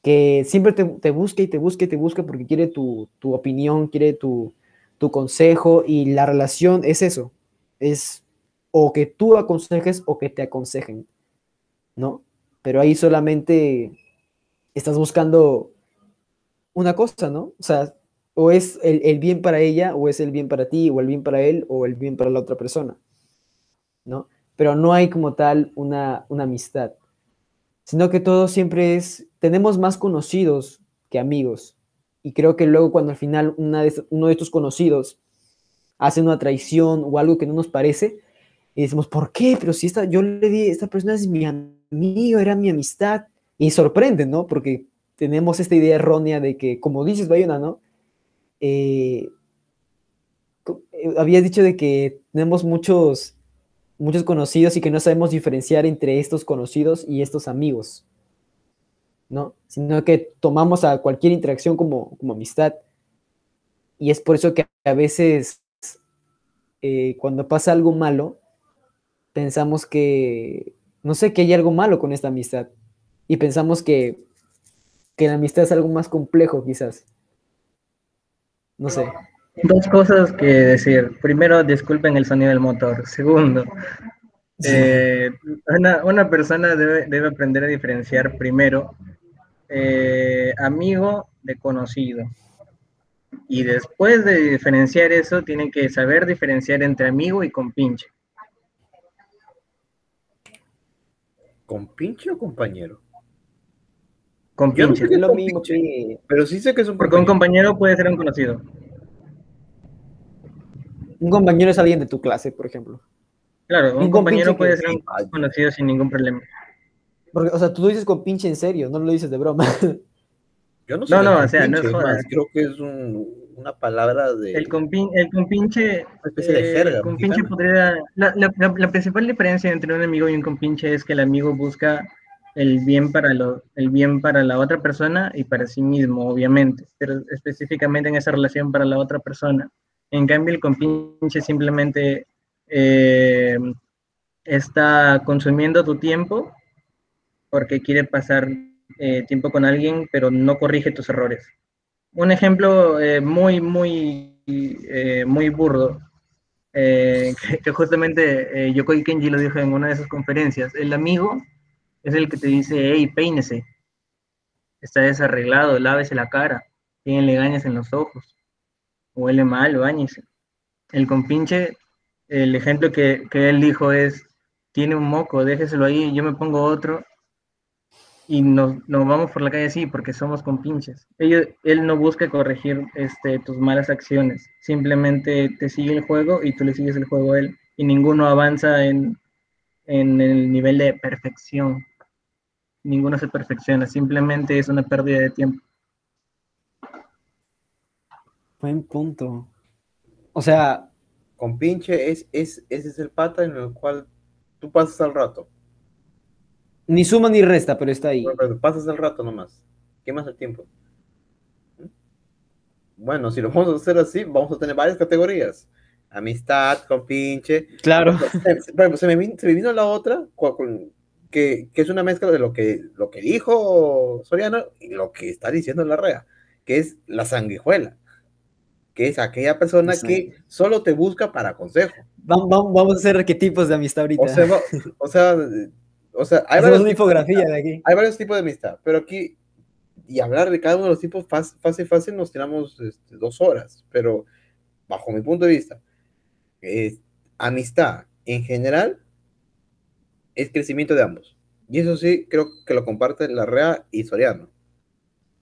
que siempre te, te busca y te busca y te busca porque quiere tu, tu opinión, quiere tu, tu consejo y la relación es eso, es o que tú aconsejes o que te aconsejen, ¿no? Pero ahí solamente estás buscando una cosa, ¿no? O sea, o es el, bien para ella, o es el bien para ti, o el bien para él, o el bien para la otra persona, ¿no? Pero no hay como tal una, una amistad. sino que todo siempre es, tenemos más conocidos que amigos. Y creo que luego cuando al final una de, uno de estos conocidos hace una traición o algo que no nos parece, y decimos, ¿por qué? Pero si esta, yo le di, esta persona es mi amigo, era mi amistad, y sorprende, ¿no? Porque tenemos esta idea errónea de que, como dices, Bayona, ¿no? Eh, eh, habías dicho de que tenemos muchos, muchos conocidos y que no sabemos diferenciar entre estos conocidos y estos amigos, ¿no? Sino que tomamos a cualquier interacción como, como amistad. Y es por eso que a veces, eh, cuando pasa algo malo, pensamos que, no sé, que hay algo malo con esta amistad. Y pensamos que que la amistad es algo más complejo quizás. No sé. Dos cosas que decir. Primero, disculpen el sonido del motor. Segundo, eh, una, persona debe, aprender a diferenciar primero eh, amigo de conocido. Y después de diferenciar eso, tiene que saber diferenciar entre amigo y compinche. ¿Compinche o compañero? Con pinche. es lo mismo Pero sí sé que es un Porque un compañero puede ser un conocido. Un compañero es alguien de tu clase, por ejemplo. Claro, un, compañero puede ser un conocido sin ningún problema. Porque, o sea, tú lo dices con pinche en serio, no lo dices de broma. *laughs* Yo no sé. No, no, o sea, no es jodas. creo que es una palabra de. El, compin, el compinche. Una especie de jerga. El compinche podría. La, la, la, principal diferencia entre un amigo y un compinche es que el amigo busca el bien para el bien para la otra persona y para sí mismo, obviamente, pero específicamente en esa relación para la otra persona. En cambio, el compinche simplemente eh, está consumiendo tu tiempo porque quiere pasar eh, tiempo con alguien, pero no corrige tus errores. Un ejemplo eh, muy, muy, muy burdo, que, *laughs* que, justamente Yokoi Kenji lo dijo en una de sus conferencias. El amigo es el que te dice, hey, peínese, está desarreglado, lávese la cara, tiene legañas en los ojos, huele mal, bañese. El compinche, el ejemplo que, él dijo es, tiene un moco, déjeselo ahí, yo me pongo otro y nos, vamos por la calle así porque somos compinches. Él, él no busca corregir este, tus malas acciones, simplemente te sigue el juego y tú le sigues el juego a él y ninguno avanza en, en el nivel de perfección ninguno se perfecciona, simplemente es una pérdida de tiempo. Buen punto. O sea... Con pinche es, es, ese es el pata en el cual tú pasas al rato. Ni suma ni resta, pero está ahí. pasas el rato nomás. ¿Qué más el tiempo? Bueno, si lo vamos a hacer así, vamos a tener varias categorías. Amistad, con pinche. Claro. Se, me, vino, la otra con, que, es una mezcla de lo que, lo que dijo Soriano y lo que está diciendo la REA, que es la sanguijuela, que es aquella persona que solo te busca para consejo. Vamos, vamos, a hacer arquetipos de amistad ahorita. O sea, o sea, hay, varios, infografía de aquí. hay varios tipos de amistad, pero aquí, y hablar de cada uno de los tipos fácil, fácil, nos tiramos este, dos horas, pero bajo mi punto de vista, amistad en general es crecimiento de ambos. Y eso sí, creo que lo comparten la REA y Soriano.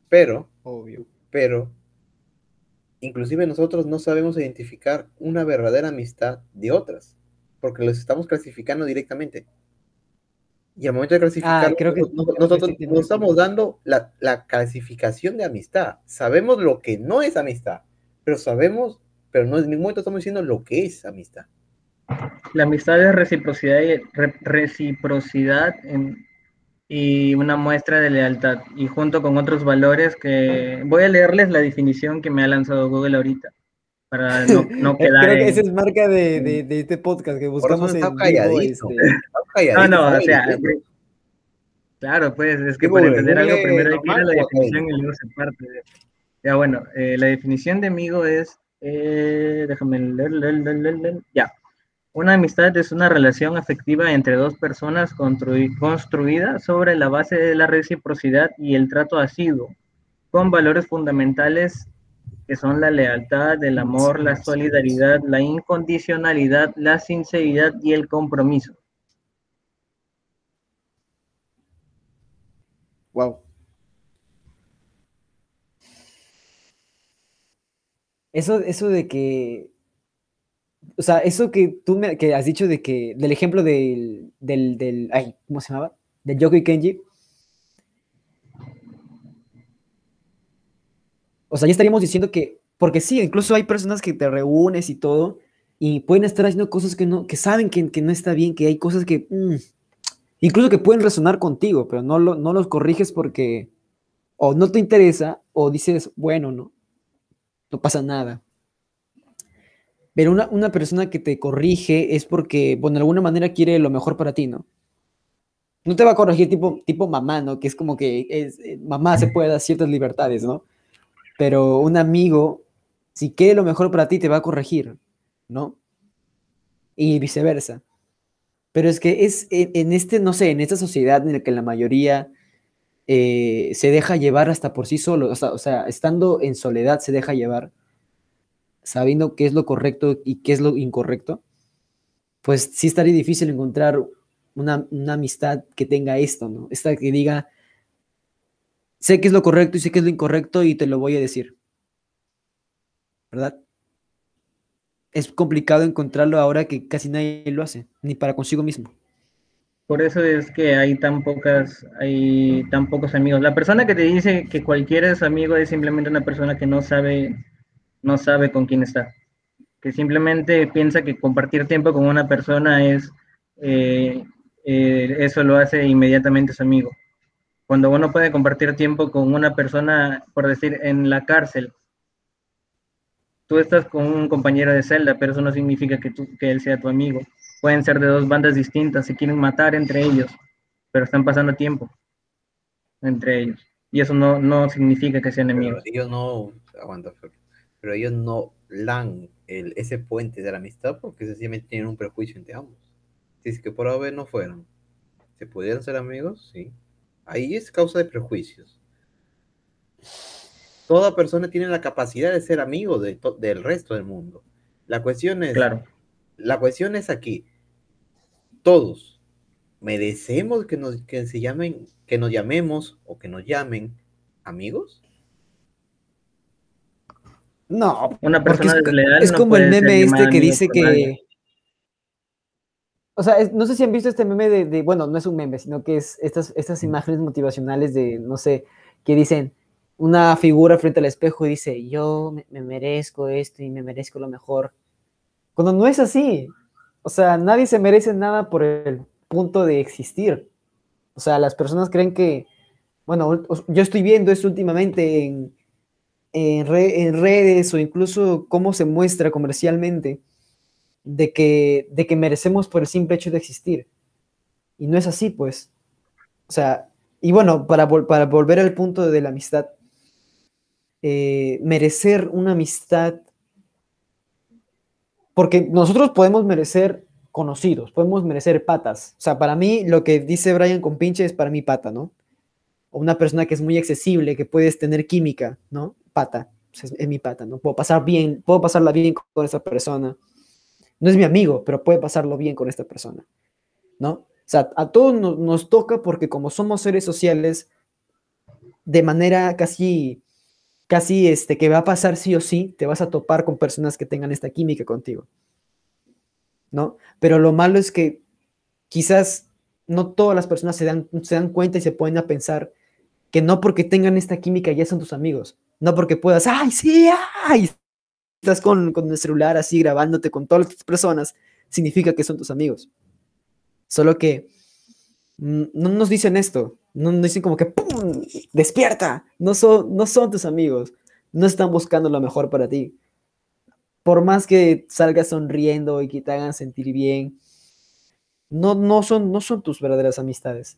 Pero, obvio, pero, inclusive nosotros no sabemos identificar una verdadera amistad de otras, porque los estamos clasificando directamente. Y al momento de clasificar, ah, creo que, nosotros nos estamos dando la, la clasificación de amistad. Sabemos lo que no es amistad, pero sabemos, pero no en ningún momento estamos diciendo lo que es amistad. La amistad es reciprocidad y, reciprocidad y una muestra de lealtad. Y junto con otros valores que... Voy a leerles la definición que me ha lanzado Google ahorita para *laughs* no, no quedar Creo que esa es marca de, de, este podcast que buscamos en vivo, este... No, no, o sea... Claro, pues es que para entender algo primero hay que ir a la definición y luego se parte. Ya bueno, eh, la definición de amigo es... Eh, déjame leer, leer, leer, leer, ya. Una amistad es una relación afectiva entre dos personas construida sobre la base de la reciprocidad y el trato asiduo, con valores fundamentales que son la lealtad, el amor, la solidaridad, la incondicionalidad, la sinceridad y el compromiso. Wow. Eso, eso de que, o sea, eso que tú me que has dicho de que, del ejemplo del, del, del ay, ¿cómo se llamaba? Del Yoko y Kenji. O sea, ya estaríamos diciendo que, porque sí, incluso hay personas que te reúnes y todo, y pueden estar haciendo cosas que no, que saben que, que no está bien, que hay cosas que, mm, incluso que pueden resonar contigo, pero no, lo, no los corriges porque o no te interesa o dices, bueno, no, no pasa nada. Pero una, una persona que te corrige es porque, bueno, de alguna manera quiere lo mejor para ti, ¿no? No te va a corregir tipo, tipo mamá, ¿no? Que es como que es, eh, mamá se puede dar ciertas libertades, ¿no? Pero un amigo, si quiere lo mejor para ti, te va a corregir, ¿no? Y viceversa. Pero es que es en, este, no sé, en esta sociedad en la que la mayoría eh, se deja llevar hasta por sí solo, o sea, o sea, estando en soledad se deja llevar, sabiendo qué es lo correcto y qué es lo incorrecto, pues sí estaría difícil encontrar una, una amistad que tenga esto, ¿no? Esta que diga, sé qué es lo correcto y sé qué es lo incorrecto y te lo voy a decir. ¿Verdad? Es complicado encontrarlo ahora que casi nadie lo hace, ni para consigo mismo. Por eso es que hay tan pocas, hay tan pocos amigos. La persona que te dice que cualquiera es amigo es simplemente una persona que no sabe, no sabe con quién está. Que simplemente piensa que compartir tiempo con una persona es, eh, eh, eso lo hace inmediatamente su amigo. Cuando uno puede compartir tiempo con una persona, por decir, en la cárcel, tú estás con un compañero de celda, pero eso no significa que, tú, que él sea tu amigo. Pueden ser de dos bandas distintas, se quieren matar entre ellos, pero están pasando tiempo entre ellos. Y eso no, no significa que sean enemigos. Pero ellos no, aguanta, pero ellos no lan el, ese puente de la amistad porque sencillamente tienen un prejuicio entre ambos. Si es que por haber no fueron, ¿se pudieran ser amigos? Sí. Ahí es causa de prejuicios toda persona tiene la capacidad de ser amigo de del resto del mundo. La cuestión es, claro. la cuestión es aquí. Todos merecemos que nos que se llamen, que nos llamemos o que nos llamen amigos. No, una persona es, desleal es no como el meme este que dice que. nadie. O sea, es- no sé si han visto este meme de, de- bueno, no es un meme, sino que es estas, estas imágenes motivacionales de, no sé, que dicen una figura frente al espejo y dice, yo me, me merezco esto y me merezco lo mejor. Cuando no es así. O sea, nadie se merece nada por el punto de existir. O sea, las personas creen que, bueno, yo estoy viendo esto últimamente en, en, re- en redes o incluso cómo se muestra comercialmente de que, de que merecemos por el simple hecho de existir. Y no es así, pues. O sea, y bueno, para, vol- para volver al punto de la amistad, eh, merecer una amistad, porque nosotros podemos merecer conocidos, podemos merecer patas. O sea, para mí lo que dice Brian con pinche es para mí pata, ¿no? O una persona que es muy accesible, que puedes tener química, ¿no? Pata, es, mi pata, ¿no? Puedo pasar bien, puedo pasarla bien con esa persona no es mi amigo, pero puede pasarlo bien con esta persona, ¿no? O sea, a todos nos, nos toca porque como somos seres sociales, de manera casi, casi, este, que va a pasar sí o sí, te vas a topar con personas que tengan esta química contigo, ¿no? Pero lo malo es que quizás no todas las personas se dan, se dan cuenta y se ponen a pensar que no porque tengan esta química ya son tus amigos, no porque puedas, ay, sí, ay, estás con, con el celular así grabándote con todas las personas, significa que son tus amigos. Solo que mm, no nos dicen esto, no nos dicen como que ¡pum! despierta, no son, no son tus amigos, no están buscando lo mejor para ti. Por más que salgas sonriendo y que te hagan sentir bien, no, no, son, no son tus verdaderas amistades.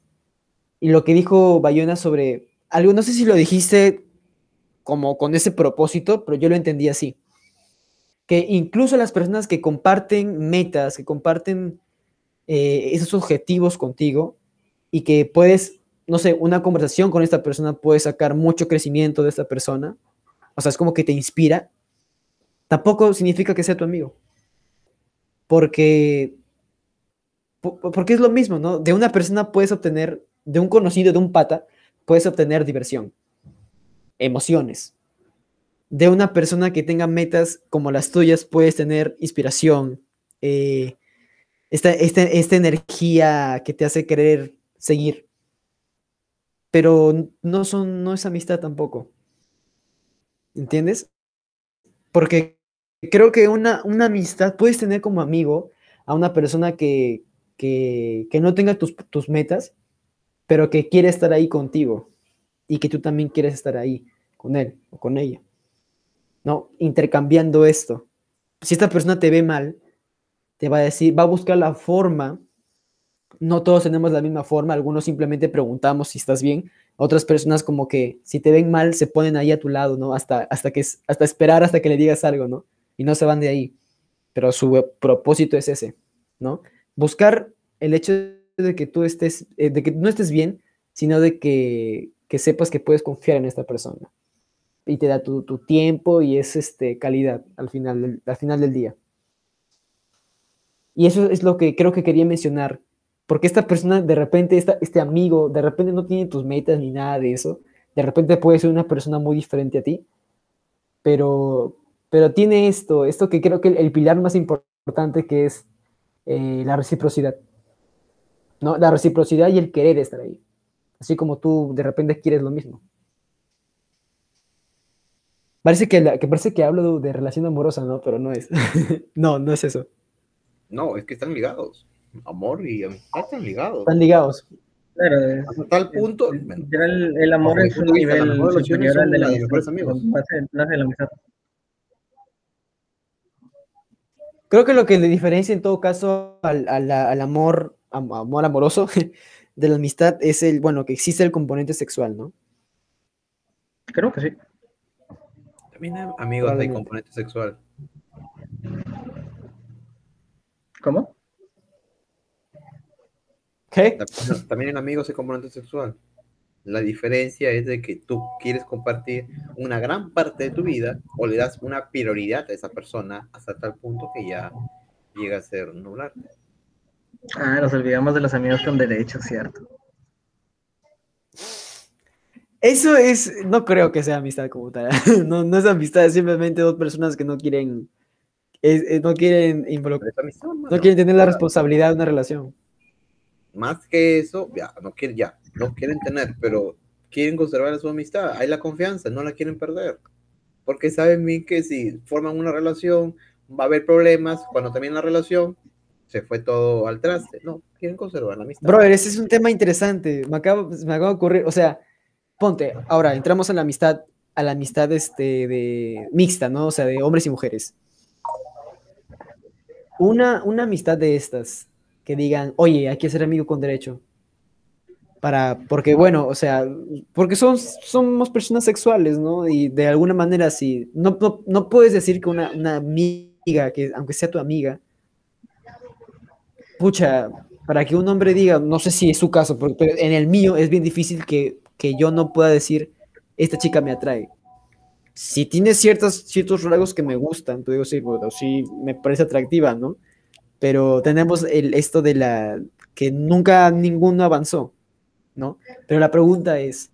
Y lo que dijo Bayona sobre algo, no sé si lo dijiste como con ese propósito, pero yo lo entendí así que incluso las personas que comparten metas, que comparten eh, esos objetivos contigo y que puedes, no sé, una conversación con esta persona puede sacar mucho crecimiento de esta persona, o sea, es como que te inspira, tampoco significa que sea tu amigo. Porque, po- porque es lo mismo, ¿no? De una persona puedes obtener, de un conocido, de un pata, puedes obtener diversión, emociones. De una persona que tenga metas como las tuyas, puedes tener inspiración, eh, esta, esta, esta energía que te hace querer seguir. Pero no, son, no es amistad tampoco. ¿Entiendes? Porque creo que una, una amistad puedes tener como amigo a una persona que, que, que no tenga tus, tus, metas, pero que quiere estar ahí contigo y que tú también quieres estar ahí con él o con ella. ¿No? Intercambiando esto. Si esta persona te ve mal, te va a decir, va a buscar la forma. No todos tenemos la misma forma, algunos simplemente preguntamos si estás bien, otras personas como que si te ven mal se ponen ahí a tu lado, ¿no? Hasta, hasta, que, hasta esperar hasta que le digas algo, ¿no? Y no se van de ahí. Pero su propósito es ese, ¿no? Buscar el hecho de que tú estés, eh, de que no estés bien, sino de que, que, sepas que puedes confiar en esta persona. Y te da tu, tu tiempo y es este, calidad al final, del, al final del día. Y eso es lo que creo que quería mencionar, porque esta persona, de repente, esta, este amigo, de repente no tiene tus metas ni nada de eso, de repente puede ser una persona muy diferente a ti, pero, pero tiene esto, esto que creo que el, el pilar más importante que es eh, la reciprocidad, ¿no? La reciprocidad y el querer estar ahí, así como tú de repente quieres lo mismo. Parece que, la, que parece que hablo de, de relación amorosa, ¿no? Pero no es. *laughs* no, no es eso. No, es que están ligados. Amor y amistad están ligados. Están ligados. Claro, Hasta tal punto. el, el, el amor es un nivel superior al de la mejores amigos. De la amistad. Creo que lo que le diferencia en todo caso al, al, al amor, am, amor amoroso *laughs* de la amistad es el, bueno, que existe el componente sexual, ¿no? Creo que sí. También hay amigos hay Probablemente. componente sexual. ¿Cómo? ¿Qué? También, en amigos hay componente sexual. La diferencia es de que tú quieres compartir una gran parte de tu vida o le das una prioridad a esa persona hasta tal punto que ya llega a ser nular. Ah, nos olvidamos de los amigos con derechos, cierto. Eso es, no creo que sea amistad como tal. *laughs* No, no es amistad, es simplemente dos personas que no quieren, es- es- no quieren involucrar, no quieren tener la responsabilidad de una relación. Más que eso, ya no quieren, ya, no quieren tener, pero quieren conservar su amistad. Hay la confianza, no la quieren perder. Porque saben bien que si forman una relación, va a haber problemas. Cuando termina la relación, se fue todo al traste. No, quieren conservar la amistad. Brother, ese es un tema interesante. Me acaba, me acaba de ocurrir, o sea, ponte, ahora entramos en la amistad, a la amistad este, de mixta, ¿no? O sea, de hombres y mujeres. Una, una amistad de estas que digan, oye, hay que ser amigo con derecho. Para, porque bueno, o sea, porque son, somos personas sexuales, ¿no? Y de alguna manera, sí, no, no, no puedes decir que una, una amiga, que aunque sea tu amiga, pucha, para que un hombre diga, no sé si es su caso, pero, pero en el mío es bien difícil que, que yo no pueda decir, esta chica me atrae. Si tiene ciertos, ciertos rasgos que me gustan, tú digo, sí, bueno, sí, me parece atractiva, ¿no? Pero tenemos el, esto de la, que nunca ninguno avanzó, ¿no? Pero la pregunta es,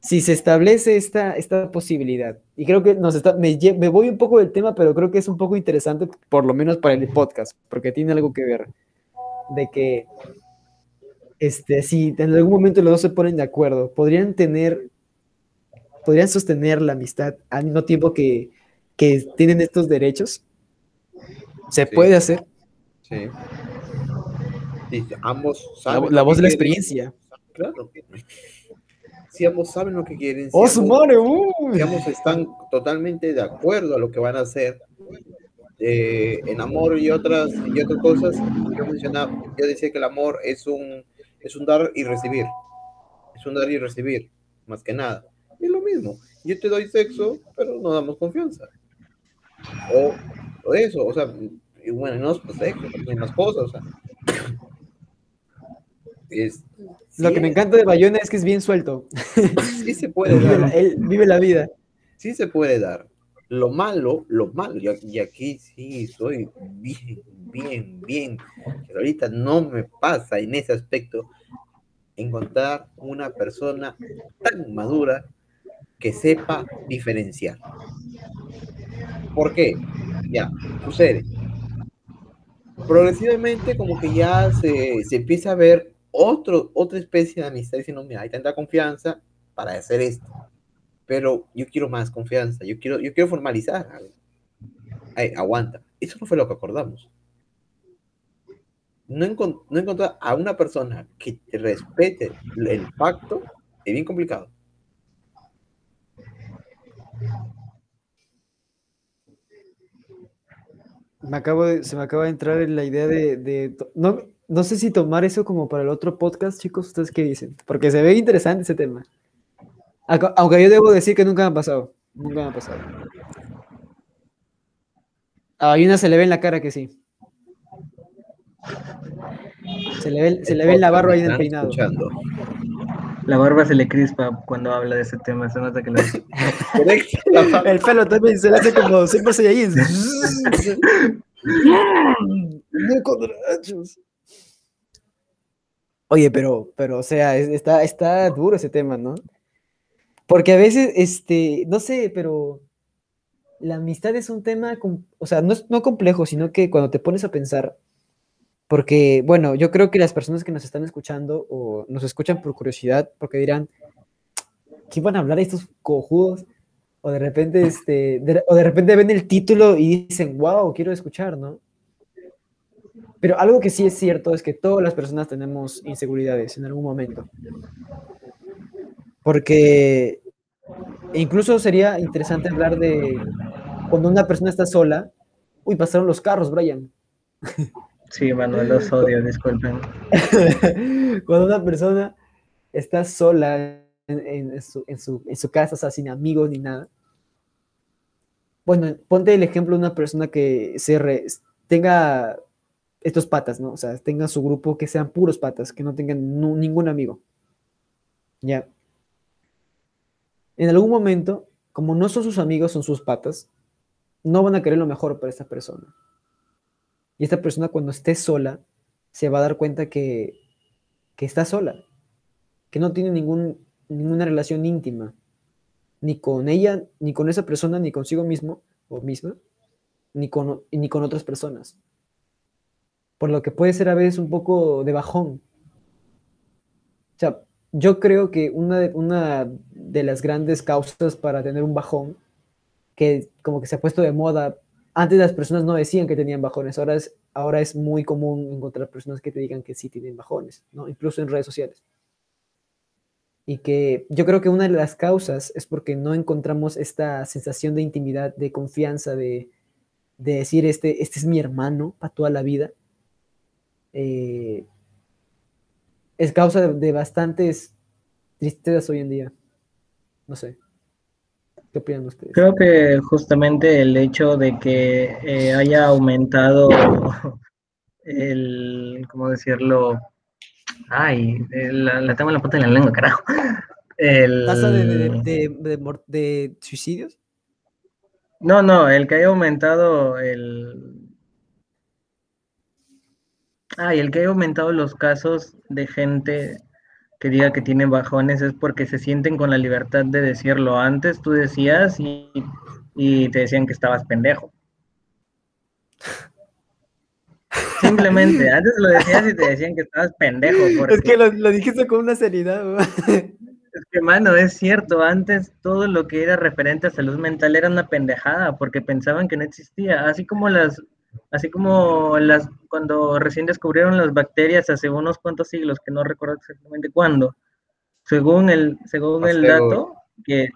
si se establece esta, esta posibilidad, y creo que nos está, me, me voy un poco del tema, pero creo que es un poco interesante, por lo menos para el podcast, porque tiene algo que ver, de que este, si en algún momento los dos se ponen de acuerdo, podrían tener, podrían sostener la amistad al mismo tiempo que, que tienen estos derechos. ¿Se Sí. puede hacer? Sí. Ambos La, saben. la voz de la experiencia. Claro. Si ambos saben lo que quieren. si ¡Oh, su ambos- si ambos están totalmente de acuerdo a lo que van a hacer eh, en amor y otras y otras cosas. Yo mencionaba yo decía que el amor es un es un dar y recibir. Es un dar y recibir más que nada. Y es lo mismo. Yo te doy sexo pero no damos confianza. O, o eso o sea y bueno no es sexo también más cosas o sea. Es, Lo sí. que me encanta de Bayona es que es bien suelto. sí se puede *laughs* dar. él vive la vida. sí se puede dar. Lo malo, lo malo, y aquí- sí soy bien, bien, bien, pero ahorita no me pasa en ese aspecto. encontrar una persona tan madura que sepa diferenciar. ¿Por qué? Ya, sucede. Progresivamente como que ya se, se empieza a ver otro, otra especie de amistad diciendo, mira, hay tanta confianza para hacer esto. Pero yo quiero más confianza, yo quiero, yo quiero formalizar. Ay, aguanta. Eso no fue lo que acordamos. No, encont no encontrar a una persona que te respete el pacto es bien complicado. Me acabo de, se me acaba de entrar en la idea de, de no, no sé si tomar eso como para el otro podcast, chicos, ¿ustedes qué dicen? Porque se ve interesante ese tema. Aunque yo debo decir que nunca me ha pasado, nunca me ha pasado. A una se le ve en la cara que sí. Se le ve, se le ve en la barba y en el peinado. escuchando. La barba se le crispa cuando habla de ese tema, se nota que lo *laughs* El pelo también se le hace como siempre soy ahí. Oye, pero, pero, o sea, es- está, está duro ese tema, ¿no? Porque a veces, este, no sé, pero la amistad es un tema, o sea, no es no complejo, sino que cuando te pones a pensar, porque, bueno, yo creo que las personas que nos están escuchando o nos escuchan por curiosidad, porque dirán, ¿qué van a hablar estos cojudos? O de repente, este, de- o de repente ven el título y dicen, wow, quiero escuchar, ¿no? Pero algo que sí es cierto es que todas las personas tenemos inseguridades en algún momento. Porque incluso sería interesante hablar de cuando una persona está sola. Uy, pasaron los carros, Brian. *laughs* Sí, Manuel, los odio, disculpen. *laughs* cuando una persona está sola en, en su, en su- en su casa, o sea, sin amigos ni nada. Bueno, ponte el ejemplo de una persona que se re- tenga estos patas, ¿no? O sea, tenga su grupo que sean puros patas, que no tengan ningún amigo. Ya. En algún momento, como no son sus amigos, son sus patas, no van a querer lo mejor para esta persona. Y esta persona cuando esté sola, se va a dar cuenta que, que está sola, que no tiene ningún, ninguna relación íntima, ni con ella, ni con esa persona, ni consigo mismo o misma, ni con, ni con otras personas. Por lo que puede ser a veces un poco de bajón. O sea, yo creo que una de, una de las grandes causas para tener un bajón, que como que se ha puesto de moda, antes las personas no decían que tenían bajones, ahora es, ahora es muy común encontrar personas que te digan que sí tienen bajones, ¿no? Incluso en redes sociales. Y que yo creo que una de las causas es porque no encontramos esta sensación de intimidad, de confianza, de, de decir, este, este es mi hermano para toda la vida. Eh, es causa de, de bastantes tristezas hoy en día. No sé. ¿Qué opinan ustedes? Creo que justamente el hecho de que eh, haya aumentado el, ¿cómo decirlo? Ay, la, la tengo en la punta de la lengua, carajo. El, ¿Tasa de, de, de, de suicidios? No, no, el que haya aumentado el... Ay, el que haya aumentado los casos de gente que diga que tiene bajones es porque se sienten con la libertad de decirlo. Antes tú decías y, y te decían que estabas pendejo. Simplemente, *laughs* antes lo decías y te decían que estabas pendejo. Porque... Es que lo, lo dijiste con una seriedad. ¿no? *laughs* Es que, mano, es cierto, antes todo lo que era referente a salud mental era una pendejada, porque pensaban que no existía, así como las, así como las, cuando recién descubrieron las bacterias hace unos cuantos siglos, que no recuerdo exactamente cuándo, según el, según el dato, que,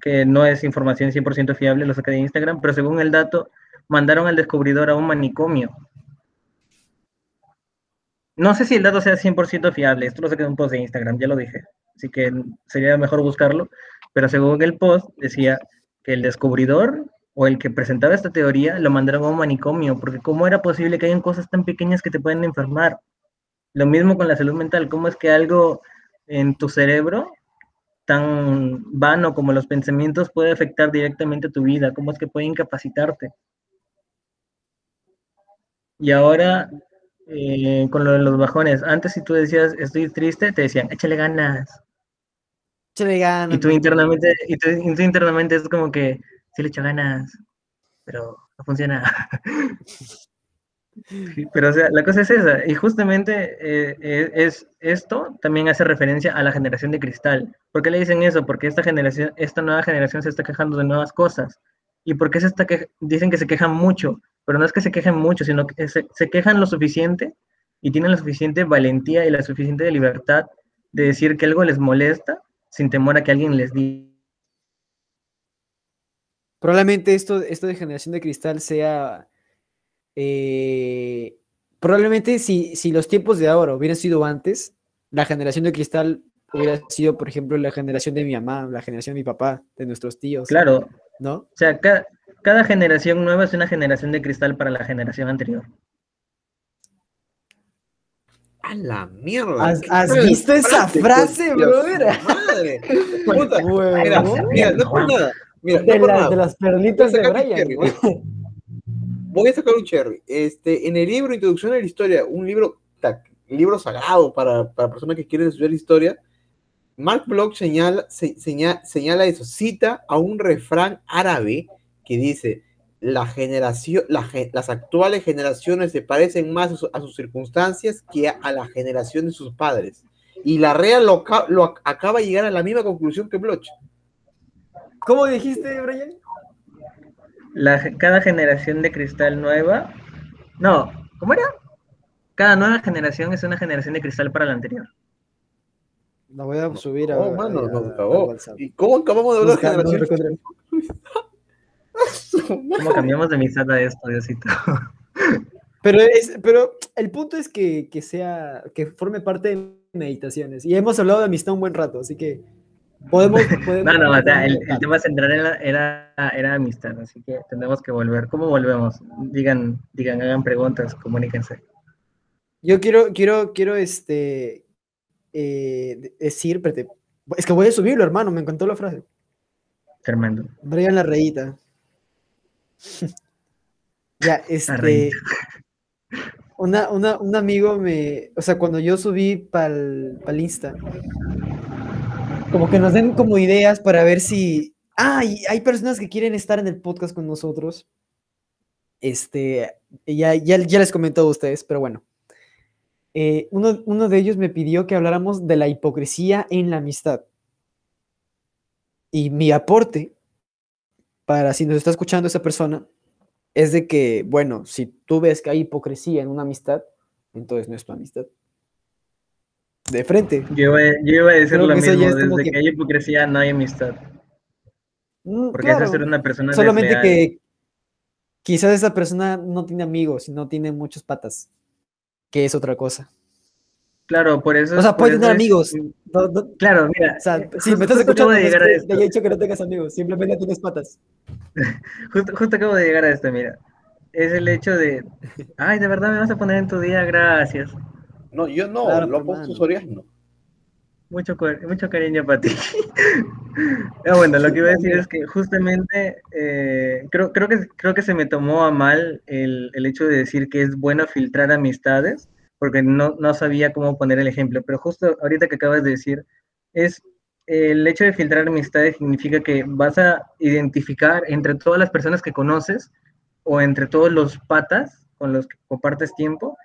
que no es información 100% fiable, lo saqué de Instagram, pero según el dato, mandaron al descubridor a un manicomio. No sé si el dato sea 100% fiable, esto lo saqué de un post de Instagram, ya lo dije, así que sería mejor buscarlo, pero según el post decía que el descubridor o el que presentaba esta teoría lo mandaron a un manicomio, porque cómo era posible que hayan cosas tan pequeñas que te pueden enfermar. Lo mismo con la salud mental, cómo es que algo en tu cerebro tan vano como los pensamientos puede afectar directamente tu vida, cómo es que puede incapacitarte. Y ahora eh, con lo de los bajones. Antes si tú decías estoy triste, te decían échale ganas. Échale ganas. Y tú internamente, y tú, y tú internamente es como que sí le echo ganas, pero no funciona. *laughs* Pero o sea, la cosa es esa, y justamente eh, eh, es esto también hace referencia a la generación de cristal. ¿Por qué le dicen eso? Porque esta generación, esta nueva generación se está quejando de nuevas cosas. ¿Y por qué se está que dicen que se quejan mucho? Pero no es que se quejen mucho, sino que se, se quejan lo suficiente y tienen la suficiente valentía y la suficiente libertad de decir que algo les molesta sin temor a que alguien les diga. Probablemente esto, esto de generación de cristal sea. eh, probablemente si, si los tiempos de ahora hubieran sido antes, la generación de cristal hubiera sido, por ejemplo, la generación de mi mamá, la generación de mi papá, de nuestros tíos, Claro, ¿no? o sea, ca- cada generación nueva es una generación de cristal para la generación anterior. A la mierda. ¿Has, ¿qué has tal visto esa frase, brother? Madre. Puta, mira, no por nada. Mira, no De, por la- de las perlitas de Brian. Voy a sacar un cherry. Este, en el libro Introducción a la Historia, un libro, ta- libro sagrado para, para personas que quieren estudiar historia, Mark Bloch señala, se- seña- señala eso, cita a un refrán árabe que dice, la generación, la las actuales generaciones se parecen más a, su- a sus circunstancias que a, a la generación de sus padres. Y la REA lo, lo ac- acaba de llegar a la misma conclusión que Bloch. ¿Cómo dijiste, Brian? La, cada generación de cristal nueva. No, ¿cómo era? Cada nueva generación es una generación de cristal para la anterior. La voy a subir a, Oh, mano, a- nos a cagó. WhatsApp. ¿Y cómo acabamos de hablar de generaciones? ¿Cómo cambiamos de amistad a esto, Diosito? *laughs* Pero, es, pero el punto es que, que sea, que forme parte de meditaciones. Y hemos hablado de amistad un buen rato, así que podemos. *laughs* podemos No, no, o sea, el, el tema central era, era, era amistad, así que tenemos que volver. ¿Cómo volvemos? Digan, digan, hagan preguntas, comuníquense. Yo quiero, quiero, quiero este eh, de- decir, espérate, es que voy a subirlo, hermano, me encantó la frase. Tremendo. Brian la reíta. *laughs* ya, este. Una, una, un amigo me. O sea, cuando yo subí para el Insta, como que nos den como ideas para ver si. Ah, hay personas que quieren estar en el podcast con nosotros. Este, ya, ya, ya les comentó a ustedes, pero bueno. Eh, uno, uno de ellos me pidió que habláramos de la hipocresía en la amistad. Y mi aporte, para si nos está escuchando esa persona, es de que, bueno, si tú ves que hay hipocresía en una amistad, entonces no es tu amistad. De frente. Yo iba, yo iba a decir Creo lo mismo, es desde que... que- hay hipocresía no hay amistad. Mm, Porque eso es claro, ser una persona Solamente desleal. que quizás esa persona no tiene amigos y no tiene muchos patas, que es otra cosa. Claro, por eso... O sea, puede tener es- amigos. No- no- Claro, mira, o sea, eh, si me estás escuchando, de es llegar a esto. te haya dicho que no tengas amigos, simplemente tienes patas. *laughs* Justo, justo acabo de llegar a esto, mira. Es el hecho de, ay, de verdad me vas a poner en tu día, gracias. No, yo no, Claro, lo mano. Soriano. Mucho, cor- mucho cariño para ti. *laughs* Ah, bueno, lo que iba a decir es que justamente eh, creo, creo, que, creo que se me tomó a mal el, el hecho de decir que es bueno filtrar amistades, porque no, no sabía cómo poner el ejemplo, pero justo ahorita que acabas de decir, es el hecho de filtrar amistades significa que vas a identificar entre todas las personas que conoces o entre todos los patas con los que compartes tiempo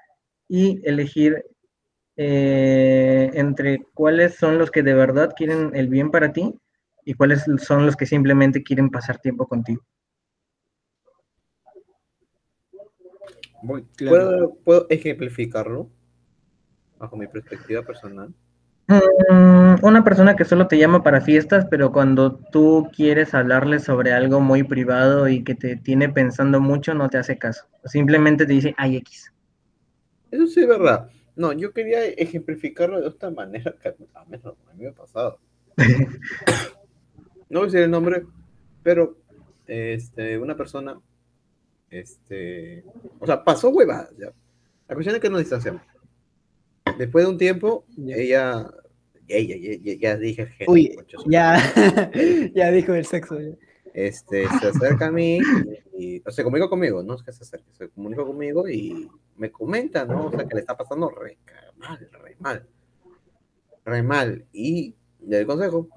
y elegir eh, entre cuáles son los que de verdad quieren el bien para ti y cuáles son los que simplemente quieren pasar tiempo contigo. Voy- Claro. ¿Puedo, puedo ejemplificarlo? Bajo mi perspectiva personal. Mm, una persona que solo te llama para fiestas, pero cuando tú quieres hablarle sobre algo muy privado y que te tiene pensando mucho, no te hace caso. Simplemente te dice, ay, X. Eso sí es verdad. No, yo quería ejemplificarlo de esta manera que a mí, a mí me ha pasado. No voy a decir el nombre, pero este, una persona, este, o sea, pasó huevadas. ya. La cuestión es que nos distanciamos. Después de un tiempo, Ya. ella, ella, ya, ya, ya dije el género, Uy, ya, *laughs* ya dijo el sexo. ya. Este, se acerca a mí y, o se comunica conmigo, no es que se acerque, se comunica conmigo y me comenta, ¿no? O sea, que le está pasando re mal, re mal, re mal. Y le doy consejo.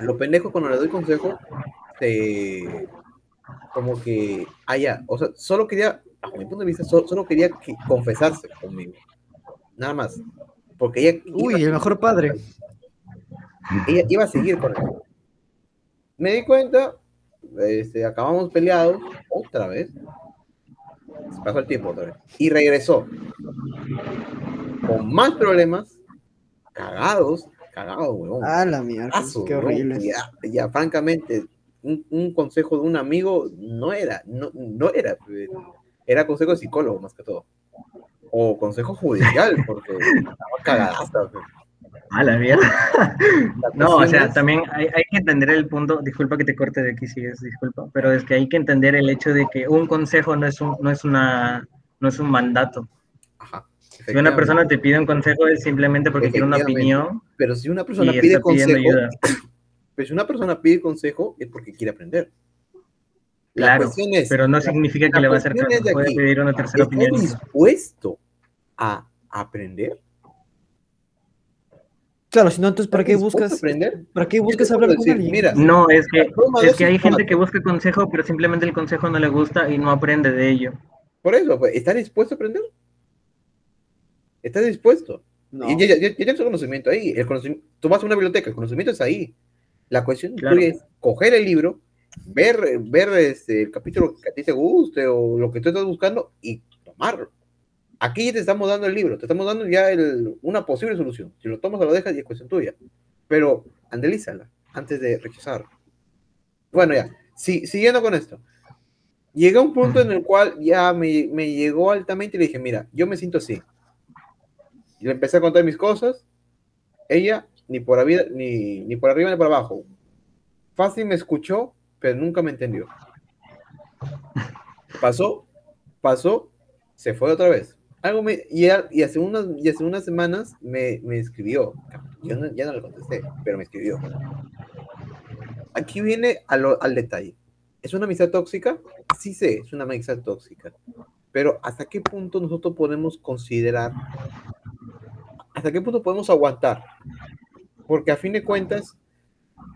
Lo pendejo cuando le doy consejo, se, como que, ah, ya, o sea, solo quería, a mi punto de vista, solo, solo quería que, confesarse conmigo. Nada más. Porque ella. Uy, el mejor padre. ella iba a seguir con él. Me di cuenta, este, acabamos peleados otra vez. Se pasó el tiempo otra vez. Y regresó. Con más problemas, cagados, cagados, huevón. Ah, la mierda. Aso, Qué horrible. Ya, ya, francamente, un, un consejo de un amigo no era, no, no era, pues, era consejo de psicólogo más que todo. O consejo judicial, porque estaba cagadaza. A la mierda. *laughs* No, o sea, también hay, hay que entender el punto, disculpa que te corte de aquí si es, disculpa, pero es que hay que entender el hecho de que un consejo no es un, no es una, no es un mandato. Ajá, Si una persona te pide un consejo es simplemente porque quiere una opinión Pero si una persona pide consejo, ayuda. *coughs* pero si una persona pide consejo es porque quiere aprender. La Claro, es, pero no significa que le va a hacer caso, de puede pedir una tercera ¿estás opinión. dispuesto a aprender? Claro, si no, entonces, ¿para qué ¿Estás dispuesto buscas, aprender? ¿para qué buscas hablar con decir, alguien? mira, No, es que, es que hay gente que busca consejo, pero simplemente el consejo no le gusta y no aprende de ello. Por eso, pues, ¿estás dispuesto a aprender? ¿Estás dispuesto? No. Y ya, ya, ya tienes el conocimiento ahí. El conocimiento, tú vas a una biblioteca, el conocimiento es ahí. La cuestión Claro. es coger el libro, ver, ver este, el capítulo que a ti te guste o lo que tú estás buscando y tomarlo. Aquí te estamos dando el libro, te estamos dando ya el- una posible solución. Si lo tomas o lo dejas, ya es cuestión tuya. Pero analízala antes de rechazar. Bueno, ya, si- siguiendo con esto. Llegué a un punto en el cual ya me, me llegó altamente y le dije, mira, yo me siento así. Y le empecé a contar mis cosas. Ella, ni por, arriba, ni, ni por arriba ni por abajo. Fácil me escuchó, pero nunca me entendió. Pasó, pasó, se fue otra vez. Algo me, y, y hace unas, y hace unas semanas me, me escribió. Yo no- ya no le contesté, pero me escribió. Aquí viene lo- al detalle. ¿Es una amistad tóxica? Sí sé, es una amistad tóxica. Pero ¿hasta qué punto nosotros podemos considerar? ¿Hasta qué punto podemos aguantar? Porque a fin de cuentas,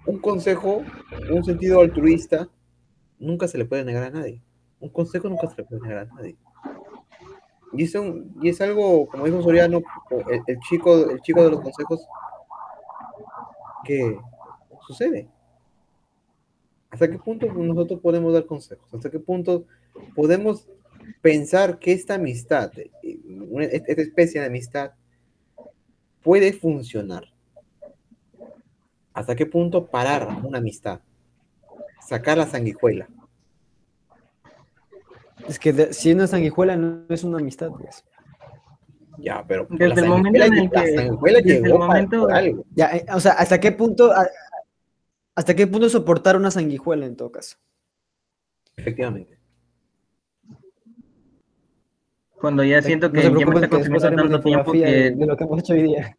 un consejo, un sentido altruista, nunca se le puede negar a nadie. Un consejo nunca se le puede negar a nadie. Y es, algo, como dijo Soriano, el, chico, el chico de los consejos, que sucede. ¿Hasta qué punto nosotros podemos dar consejos? ¿Hasta qué punto podemos pensar que esta amistad, esta especie de amistad, puede funcionar? ¿Hasta qué punto parar una amistad? Sacar la sanguijuela. Es que de- si una sanguijuela no es una amistad, pues. Ya, pero Desde el momento en el que- la sanguijuela desde el momento- algo. Ya, eh, o sea, ¿hasta qué punto, a- hasta qué punto soportar una sanguijuela en todo caso? Efectivamente. Cuando ya siento No que se ya me está consumiendo tanto tiempo que de lo que hemos hecho hoy día.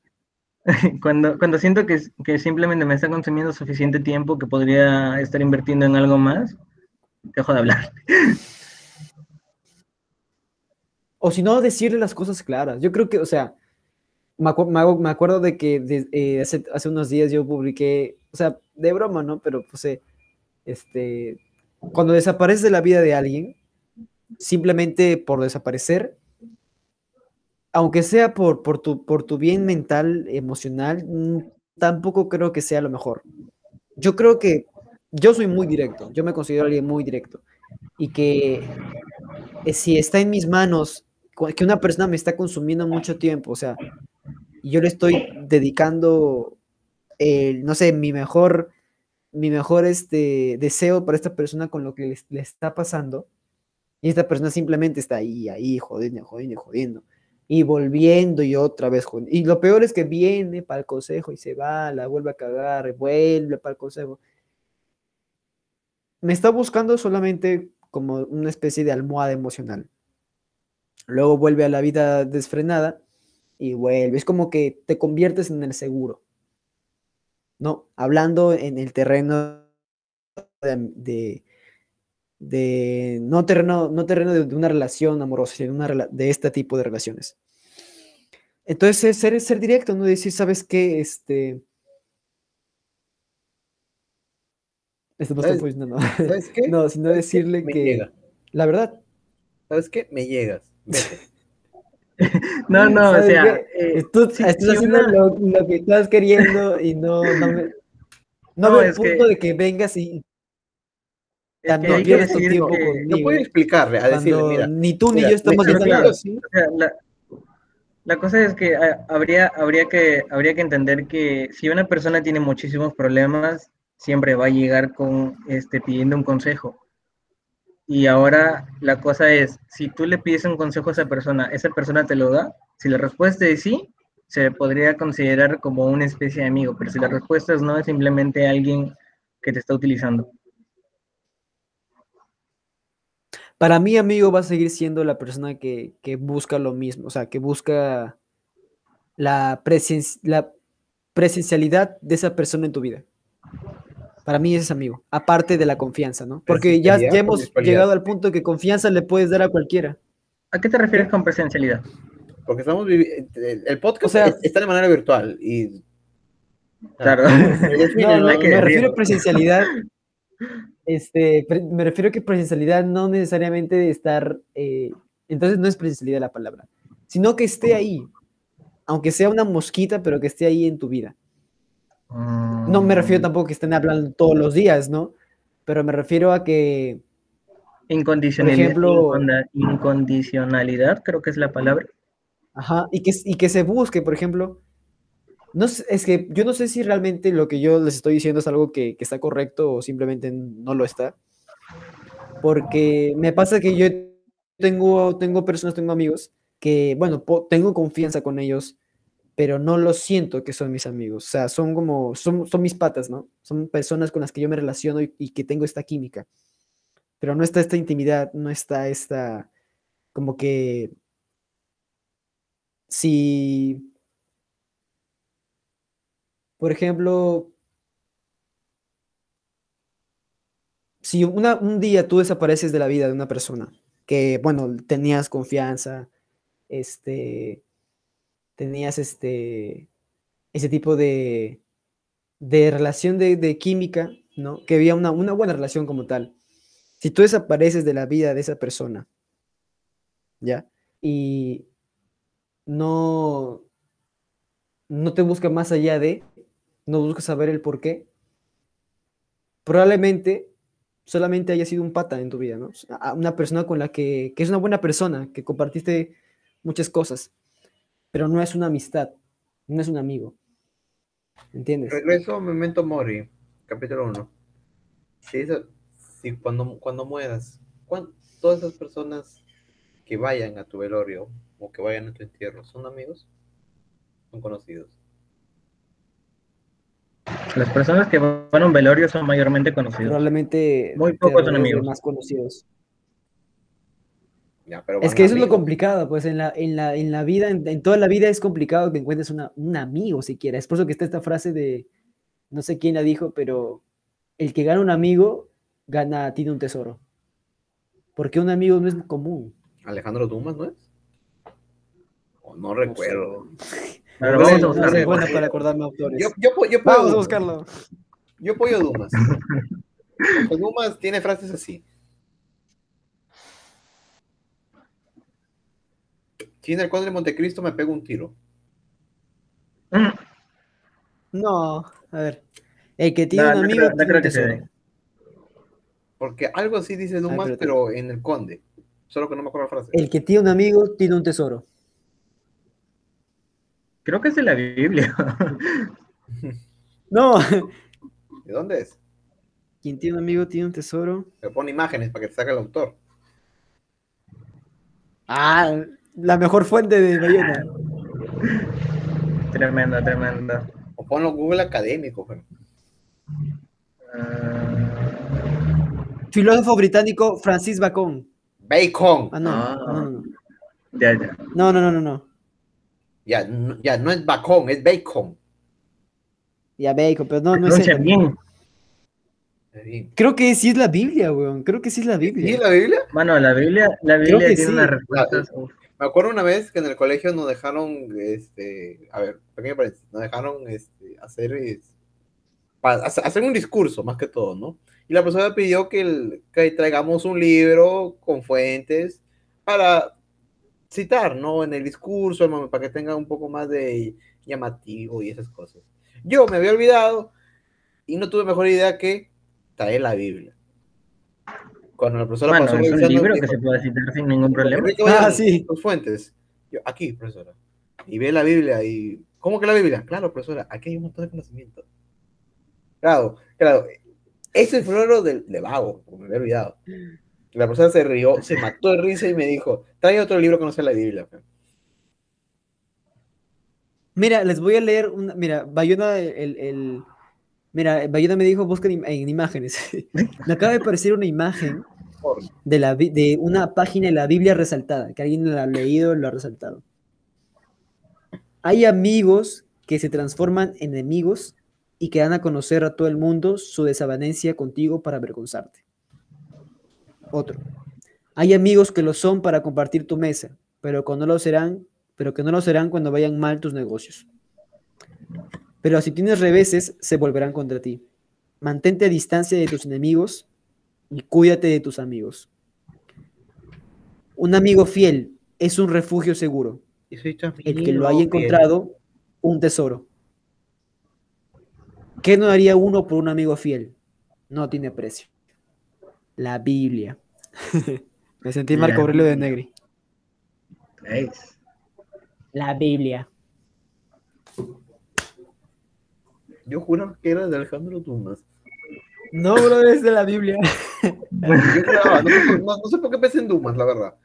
*laughs* cuando, cuando siento que, que simplemente me está consumiendo suficiente tiempo que podría estar invirtiendo en algo más, dejo de hablar. *laughs* O si no, decirle las cosas claras. Yo creo que, o sea, me, me acu- me acuerdo de que eh, hace, hace unos días yo publiqué, o sea, de broma, ¿no? Pero puse, este, cuando desapareces de la vida de alguien, simplemente por desaparecer, aunque sea por, por, tu, por tu bien mental, emocional, mm, tampoco creo que sea lo mejor. Yo creo que yo soy muy directo, yo me considero alguien muy directo y que eh, si está en mis manos que una persona me está consumiendo mucho tiempo, o sea, yo le estoy dedicando, el, no sé, mi mejor, mi mejor este, deseo para esta persona con lo que le, le está pasando, y esta persona simplemente está ahí, ahí, jodiendo, jodiendo, jodiendo, y volviendo y otra vez jodiendo. Y lo peor es que viene para el consejo y se va, la vuelve a cagar, vuelve para el consejo. Me está buscando solamente como una especie de almohada emocional. Luego vuelve a la vida desfrenada y vuelve. Es como que te conviertes en el seguro. No, hablando en el terreno de, de, de- no terreno, no terreno de, de una relación amorosa, sino de, una de este tipo de relaciones. Entonces, es ser, ser directo, ¿no? Decir, ¿sabes qué? Este. Esto no está ¿Sabes- funcionando. ¿Sabes qué? *laughs* No, sino decirle que. llega. La verdad. ¿Sabes qué? Me llegas. *laughs* No, no, o ¿Sabes sea, eh, Tú si- estás haciendo una- lo, lo que estás queriendo y no, no me. No, No, veo el es que- punto de que vengas y es que pierdes tu tiempo que- No puedo explicarle, a decirle, mira, ni tú ni mira, yo estamos nuestros viendo nada. amigos- ¿sí? O sea, la, la cosa es que ah, habría, habría que habría que entender que si una persona tiene muchísimos problemas, siempre va a llegar con este pidiendo un consejo. Y ahora la cosa es, si tú le pides un consejo a esa persona, esa persona te lo da. Si la respuesta es sí, se podría considerar como una especie de amigo, pero si la respuesta es no, es simplemente alguien que te está utilizando. Para mí, amigo, va a seguir siendo la persona que, busca lo mismo, o sea, que busca la, la presencialidad de esa persona en tu vida. Para mí ese es amigo, aparte de la confianza, ¿no? Porque ya, hemos llegado al punto que confianza le puedes dar a cualquiera. ¿A qué te refieres con presencialidad? porque estamos viviendo, el, podcast O sea- es- está de manera virtual y... Claro. No, no, hay que me refiero a presencialidad. Este, me refiero a que presencialidad no necesariamente de estar, eh, entonces no es presencialidad la palabra, sino que esté ahí, aunque sea una mosquita, pero que esté ahí en tu vida. No me Mm. refiero tampoco a que estén hablando todos los días, ¿no? Pero me refiero a que, Incondicionalidad, ejemplo- incondicionalidad, creo que es la palabra. ajá, y que, y que se busque, por ejemplo, no sé, es que yo no sé si realmente lo que yo les estoy diciendo es algo que, que está correcto o simplemente no lo está. Porque me pasa que yo tengo, tengo personas, tengo amigos que, bueno, po- tengo confianza con ellos, pero no los siento que son mis amigos. O sea, son como, son, son mis patas, ¿no? Son personas con las que yo me relaciono y, que tengo esta química. Pero no está esta intimidad, no está esta, como que, si, por ejemplo, si un día tú desapareces de la vida de una persona que, bueno, tenías confianza, este, tenías este, ese tipo de, de relación de, química, ¿no? Que había una, una buena relación como tal. Si tú desapareces de la vida de esa persona, ¿ya? Y no, no te busca más allá de, no buscas saber el por qué, probablemente solamente haya sido un pata en tu vida, ¿no? Una persona con la que, que es una buena persona, que compartiste muchas cosas, pero no es una amistad, no es un amigo. ¿Entiendes? Regreso a Memento Mori, capítulo 1. Si, si cuando, cuando mueras, todas esas personas que vayan a tu velorio o que vayan a tu entierro, ¿son amigos? ¿Son conocidos? Las personas que van a un velorio son mayormente conocidas. Probablemente Muy pocos son amigos. más conocidos. Ya, pero Es que eso es lo complicado, pues en la, en la, en la vida, en, en toda la vida es complicado que encuentres una, un amigo siquiera. Es por eso que está esta frase de, no sé quién la dijo, pero el que gana un amigo, gana, tiene un tesoro. Porque un amigo no es común. Alejandro Dumas, ¿no es? O no recuerdo. *laughs* No vamos a No para acordarme autores. Yo, yo, yo, Vamos a apoyo, buscarlo. yo apoyo a Dumas. *laughs* Porque Dumas tiene frases así. Si en el conde de Montecristo me pego un tiro. Mm, No, a ver. El que tiene No, un no amigo creo- no tiene creo que se. Porque algo así dice Dumas, pero te- pero en el conde. Solo que no me acuerdo la frase. El que tiene un amigo tiene un tesoro. Creo que es de la Biblia. *laughs* No, ¿De dónde es? quien tiene un amigo tiene un tesoro. Me pone imágenes para que te saque el autor. Ah, la mejor fuente de Bayona. tremendo, tremendo. O ponlo en Google académico. pero- Ah, Filósofo británico Francis Bacon. Bacon. Ah, no, Ah. no, no, no. ya, ya. No, no, no, no, no. Ya, no, ya, no es bacon, es bacon. Ya Bacon, pero no, no es bien. Creo que sí es la Biblia, weón. Creo que sí es la ¿Y Biblia. la Biblia? Bueno, la Biblia, la Biblia tiene sí. unas respuestas. Me acuerdo una vez que en el colegio nos dejaron, este, a ver, pequeño paréntesis, nos dejaron este, hacer, es- pa- hace- hacer un discurso más que todo, ¿no? Y la profesora pidió que, el- traigamos un libro con fuentes para citar, ¿no? En el discurso, para que tenga un poco más de llamativo y esas cosas. Yo me había olvidado y no tuve mejor idea que traer la Biblia. Cuando la profesora Bueno, pasó es un libro que se puede citar sin ningún problema. Ah, sí. Tus fuentes. Yo, aquí, profesora. Y ve la Biblia y. ¿Cómo que la Biblia? Claro, profesora, aquí hay un montón de conocimiento. Claro, claro. Ese fue el de, de vago, porque me había olvidado. La profesora se rió, se mató de risa y me dijo: trae otro libro que no sea la Biblia. pe". Mira, les voy a leer una. Mira, Bayona, el, el- Mira, Bayona me dijo, busquen en imágenes. *laughs* me acaba de aparecer una imagen de, la, de una página de la Biblia resaltada, que alguien la ha leído lo ha resaltado. Hay amigos que se transforman en enemigos y que dan a conocer a todo el mundo su desavenencia contigo para avergonzarte. Otro. Hay amigos que lo son para compartir tu mesa, pero lo serán, pero que no lo serán cuando vayan mal tus negocios. Pero si tienes reveses, se volverán contra ti. Mantente a distancia de tus enemigos y cuídate de tus amigos. Un amigo fiel es un refugio seguro. El que lo haya encontrado, un tesoro. ¿Qué no haría uno por un amigo fiel? No tiene precio. La Biblia. *laughs* Me sentí Marco Aurelio de. Negri. La Biblia. Yo juro que era de Alejandro Dumas. No, bro, es de la Biblia. Yo juraba, no, sé por- no- no sé por qué pensé en Dumas, la verdad.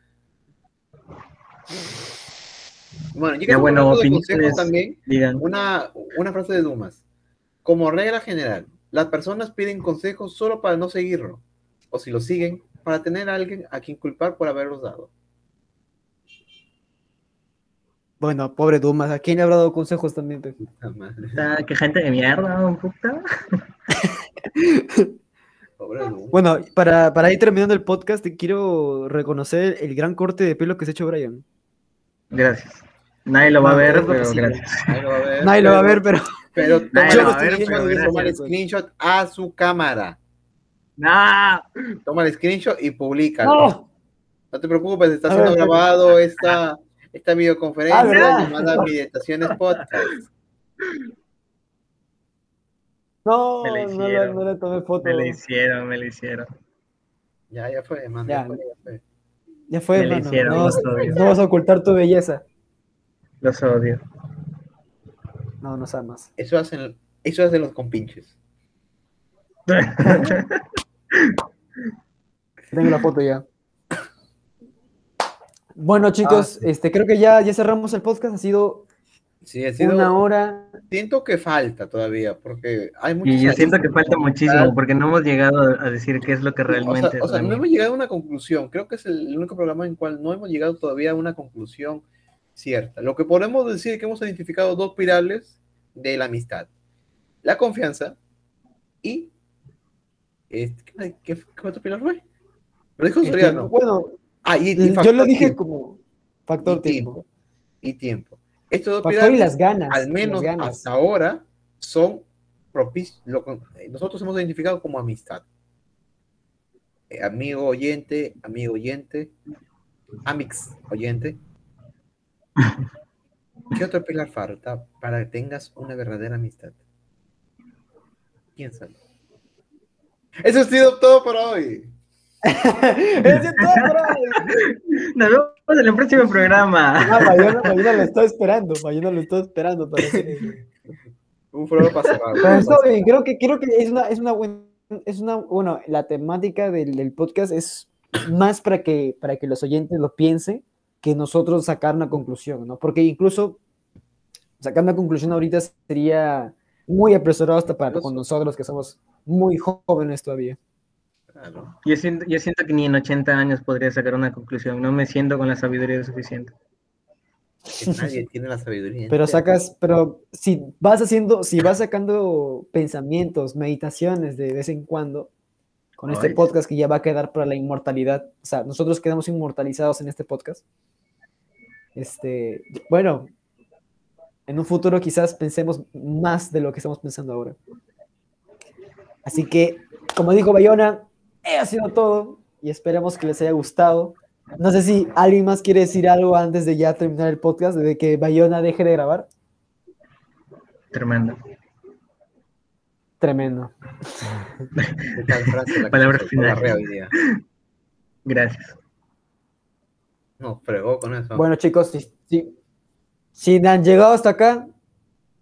Bueno, estamos bueno, de también, Digan. Una, una frase de Dumas. Como regla general, las personas piden consejos solo para no seguirlo, o si lo siguen, para tener a alguien a quien culpar por haberlos dado. Bueno, pobre Dumas, ¿a quién le habrá dado consejos también? pe? Qué gente de mierda, un puta. *laughs* pobre Dumas. Bueno, para, para ir terminando el podcast, te quiero reconocer el gran corte de pelo que se ha hecho Brian. Gracias. Nadie lo va a ver, pero gracias. Nadie lo va a ver, Nadie lo va a pero- ver, pero Pero *laughs* Nadie toma lo va a el ver, screenshot, pero toma el gracias. screenshot a su cámara. ¡No! Toma el screenshot y públicalo. ¡No! No te preocupes, está siendo grabado esta, esta videoconferencia Ah, llamada Meditaciones Podcast. *laughs* No, Me la no, hicieron. no le tomé foto. Me lo hicieron, me lo hicieron. Ya, ya fue, man. Ya. Ya fue, ya fue. Ya fue, Me la hermano. hicieron, No, los odio. no vas a ocultar tu belleza. Los odio. No, nos amas. Eso hacen, eso hacen los compinches. *laughs* Tengo la foto ya. Bueno, chicos, este, creo que ya, ya cerramos el podcast. Ha sido Sí, ha sido. una hora. Siento que falta todavía, porque hay muchos. Y yo siento que falta muchísimo, porque no hemos llegado a decir qué es lo que O sea, realmente o sea, no hemos llegado a una conclusión. Creo que es el único programa en el cual no hemos llegado todavía a una conclusión cierta. Lo que podemos decir es que hemos identificado dos pilares de la amistad: la confianza y. Este, ¿qué, qué, qué otro pilar fue? Lo dijo Este, Soriano. bueno, Ah, y, y yo lo dije tiempo, como factor y tiempo. tiempo. Y tiempo. Estos dos Factor y pilares, las ganas. al menos ganas. hasta ahora, son propicios. Nosotros hemos identificado como amistad. Eh, amigo oyente, amigo oyente, amix oyente. ¿Qué otro pilar falta para que tengas una verdadera amistad? Piénsalo. Eso ha sido todo por hoy. Eso *laughs* es todo, bro. *laughs* Nos vemos en el próximo programa. Ah, Mayona, Mayona lo estaba esperando. Mayona lo estaba esperando para hacer. Un programa bien, creo que, creo que es una, es una buena, es una, bueno, la temática del, del podcast es más para que, para que los oyentes lo piensen que nosotros sacar una conclusión, ¿no? Porque incluso sacar una conclusión ahorita sería muy apresurado hasta para con nosotros que somos muy jóvenes todavía. Claro. Yo siento, yo siento que ni en 80 años podría sacar una conclusión. No me siento con la sabiduría suficiente. Que nadie tiene la sabiduría. Pero entera. sacas, pero si vas haciendo, si vas sacando pensamientos, meditaciones de vez en cuando, con este Ay. podcast que ya va a quedar para la inmortalidad. O sea, nosotros quedamos inmortalizados en este podcast. Este, bueno, en un futuro quizás pensemos más de lo que estamos pensando ahora. Así que, como dijo Bayona, ha sido todo y esperemos que les haya gustado. No sé si alguien más quiere decir algo antes de ya terminar el podcast, de que Bayona deje de grabar. Tremendo. Tremendo. ¿Qué tal frase la que Palabra final. Gracias. No, fregó con eso. Bueno, chicos, si, si, si han llegado hasta acá,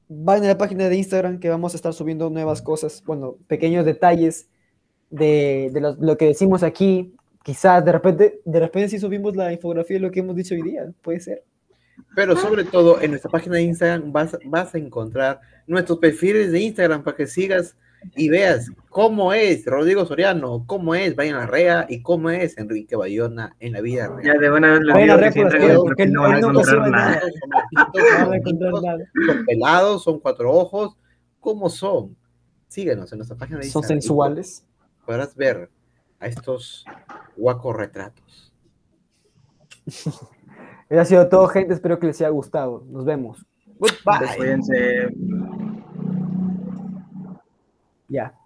vayan a la página de Instagram que vamos a estar subiendo nuevas cosas, bueno, pequeños detalles de, de los- lo que decimos aquí. Quizás de repente, de repente si subimos la infografía de lo que hemos dicho hoy día, puede ser. Pero sobre todo en nuestra página de Instagram vas, vas a encontrar nuestros perfiles de Instagram para que sigas y veas cómo es Rodrigo Soriano, cómo es Brian Larrea y cómo es Enrique Bayona en la vida Ya real. de una vez Vayan digo porque no van a encontrar nada. Son son son pelados, son cuatro ojos, ¿cómo son? Síguenos en nuestra página de Son Instagram. y sensuales. Podrás ver a estos guacos retratos. *laughs* Eso ha sido todo, gente. Espero que les haya gustado. Nos vemos. Goodbye. Cuídense. Ya.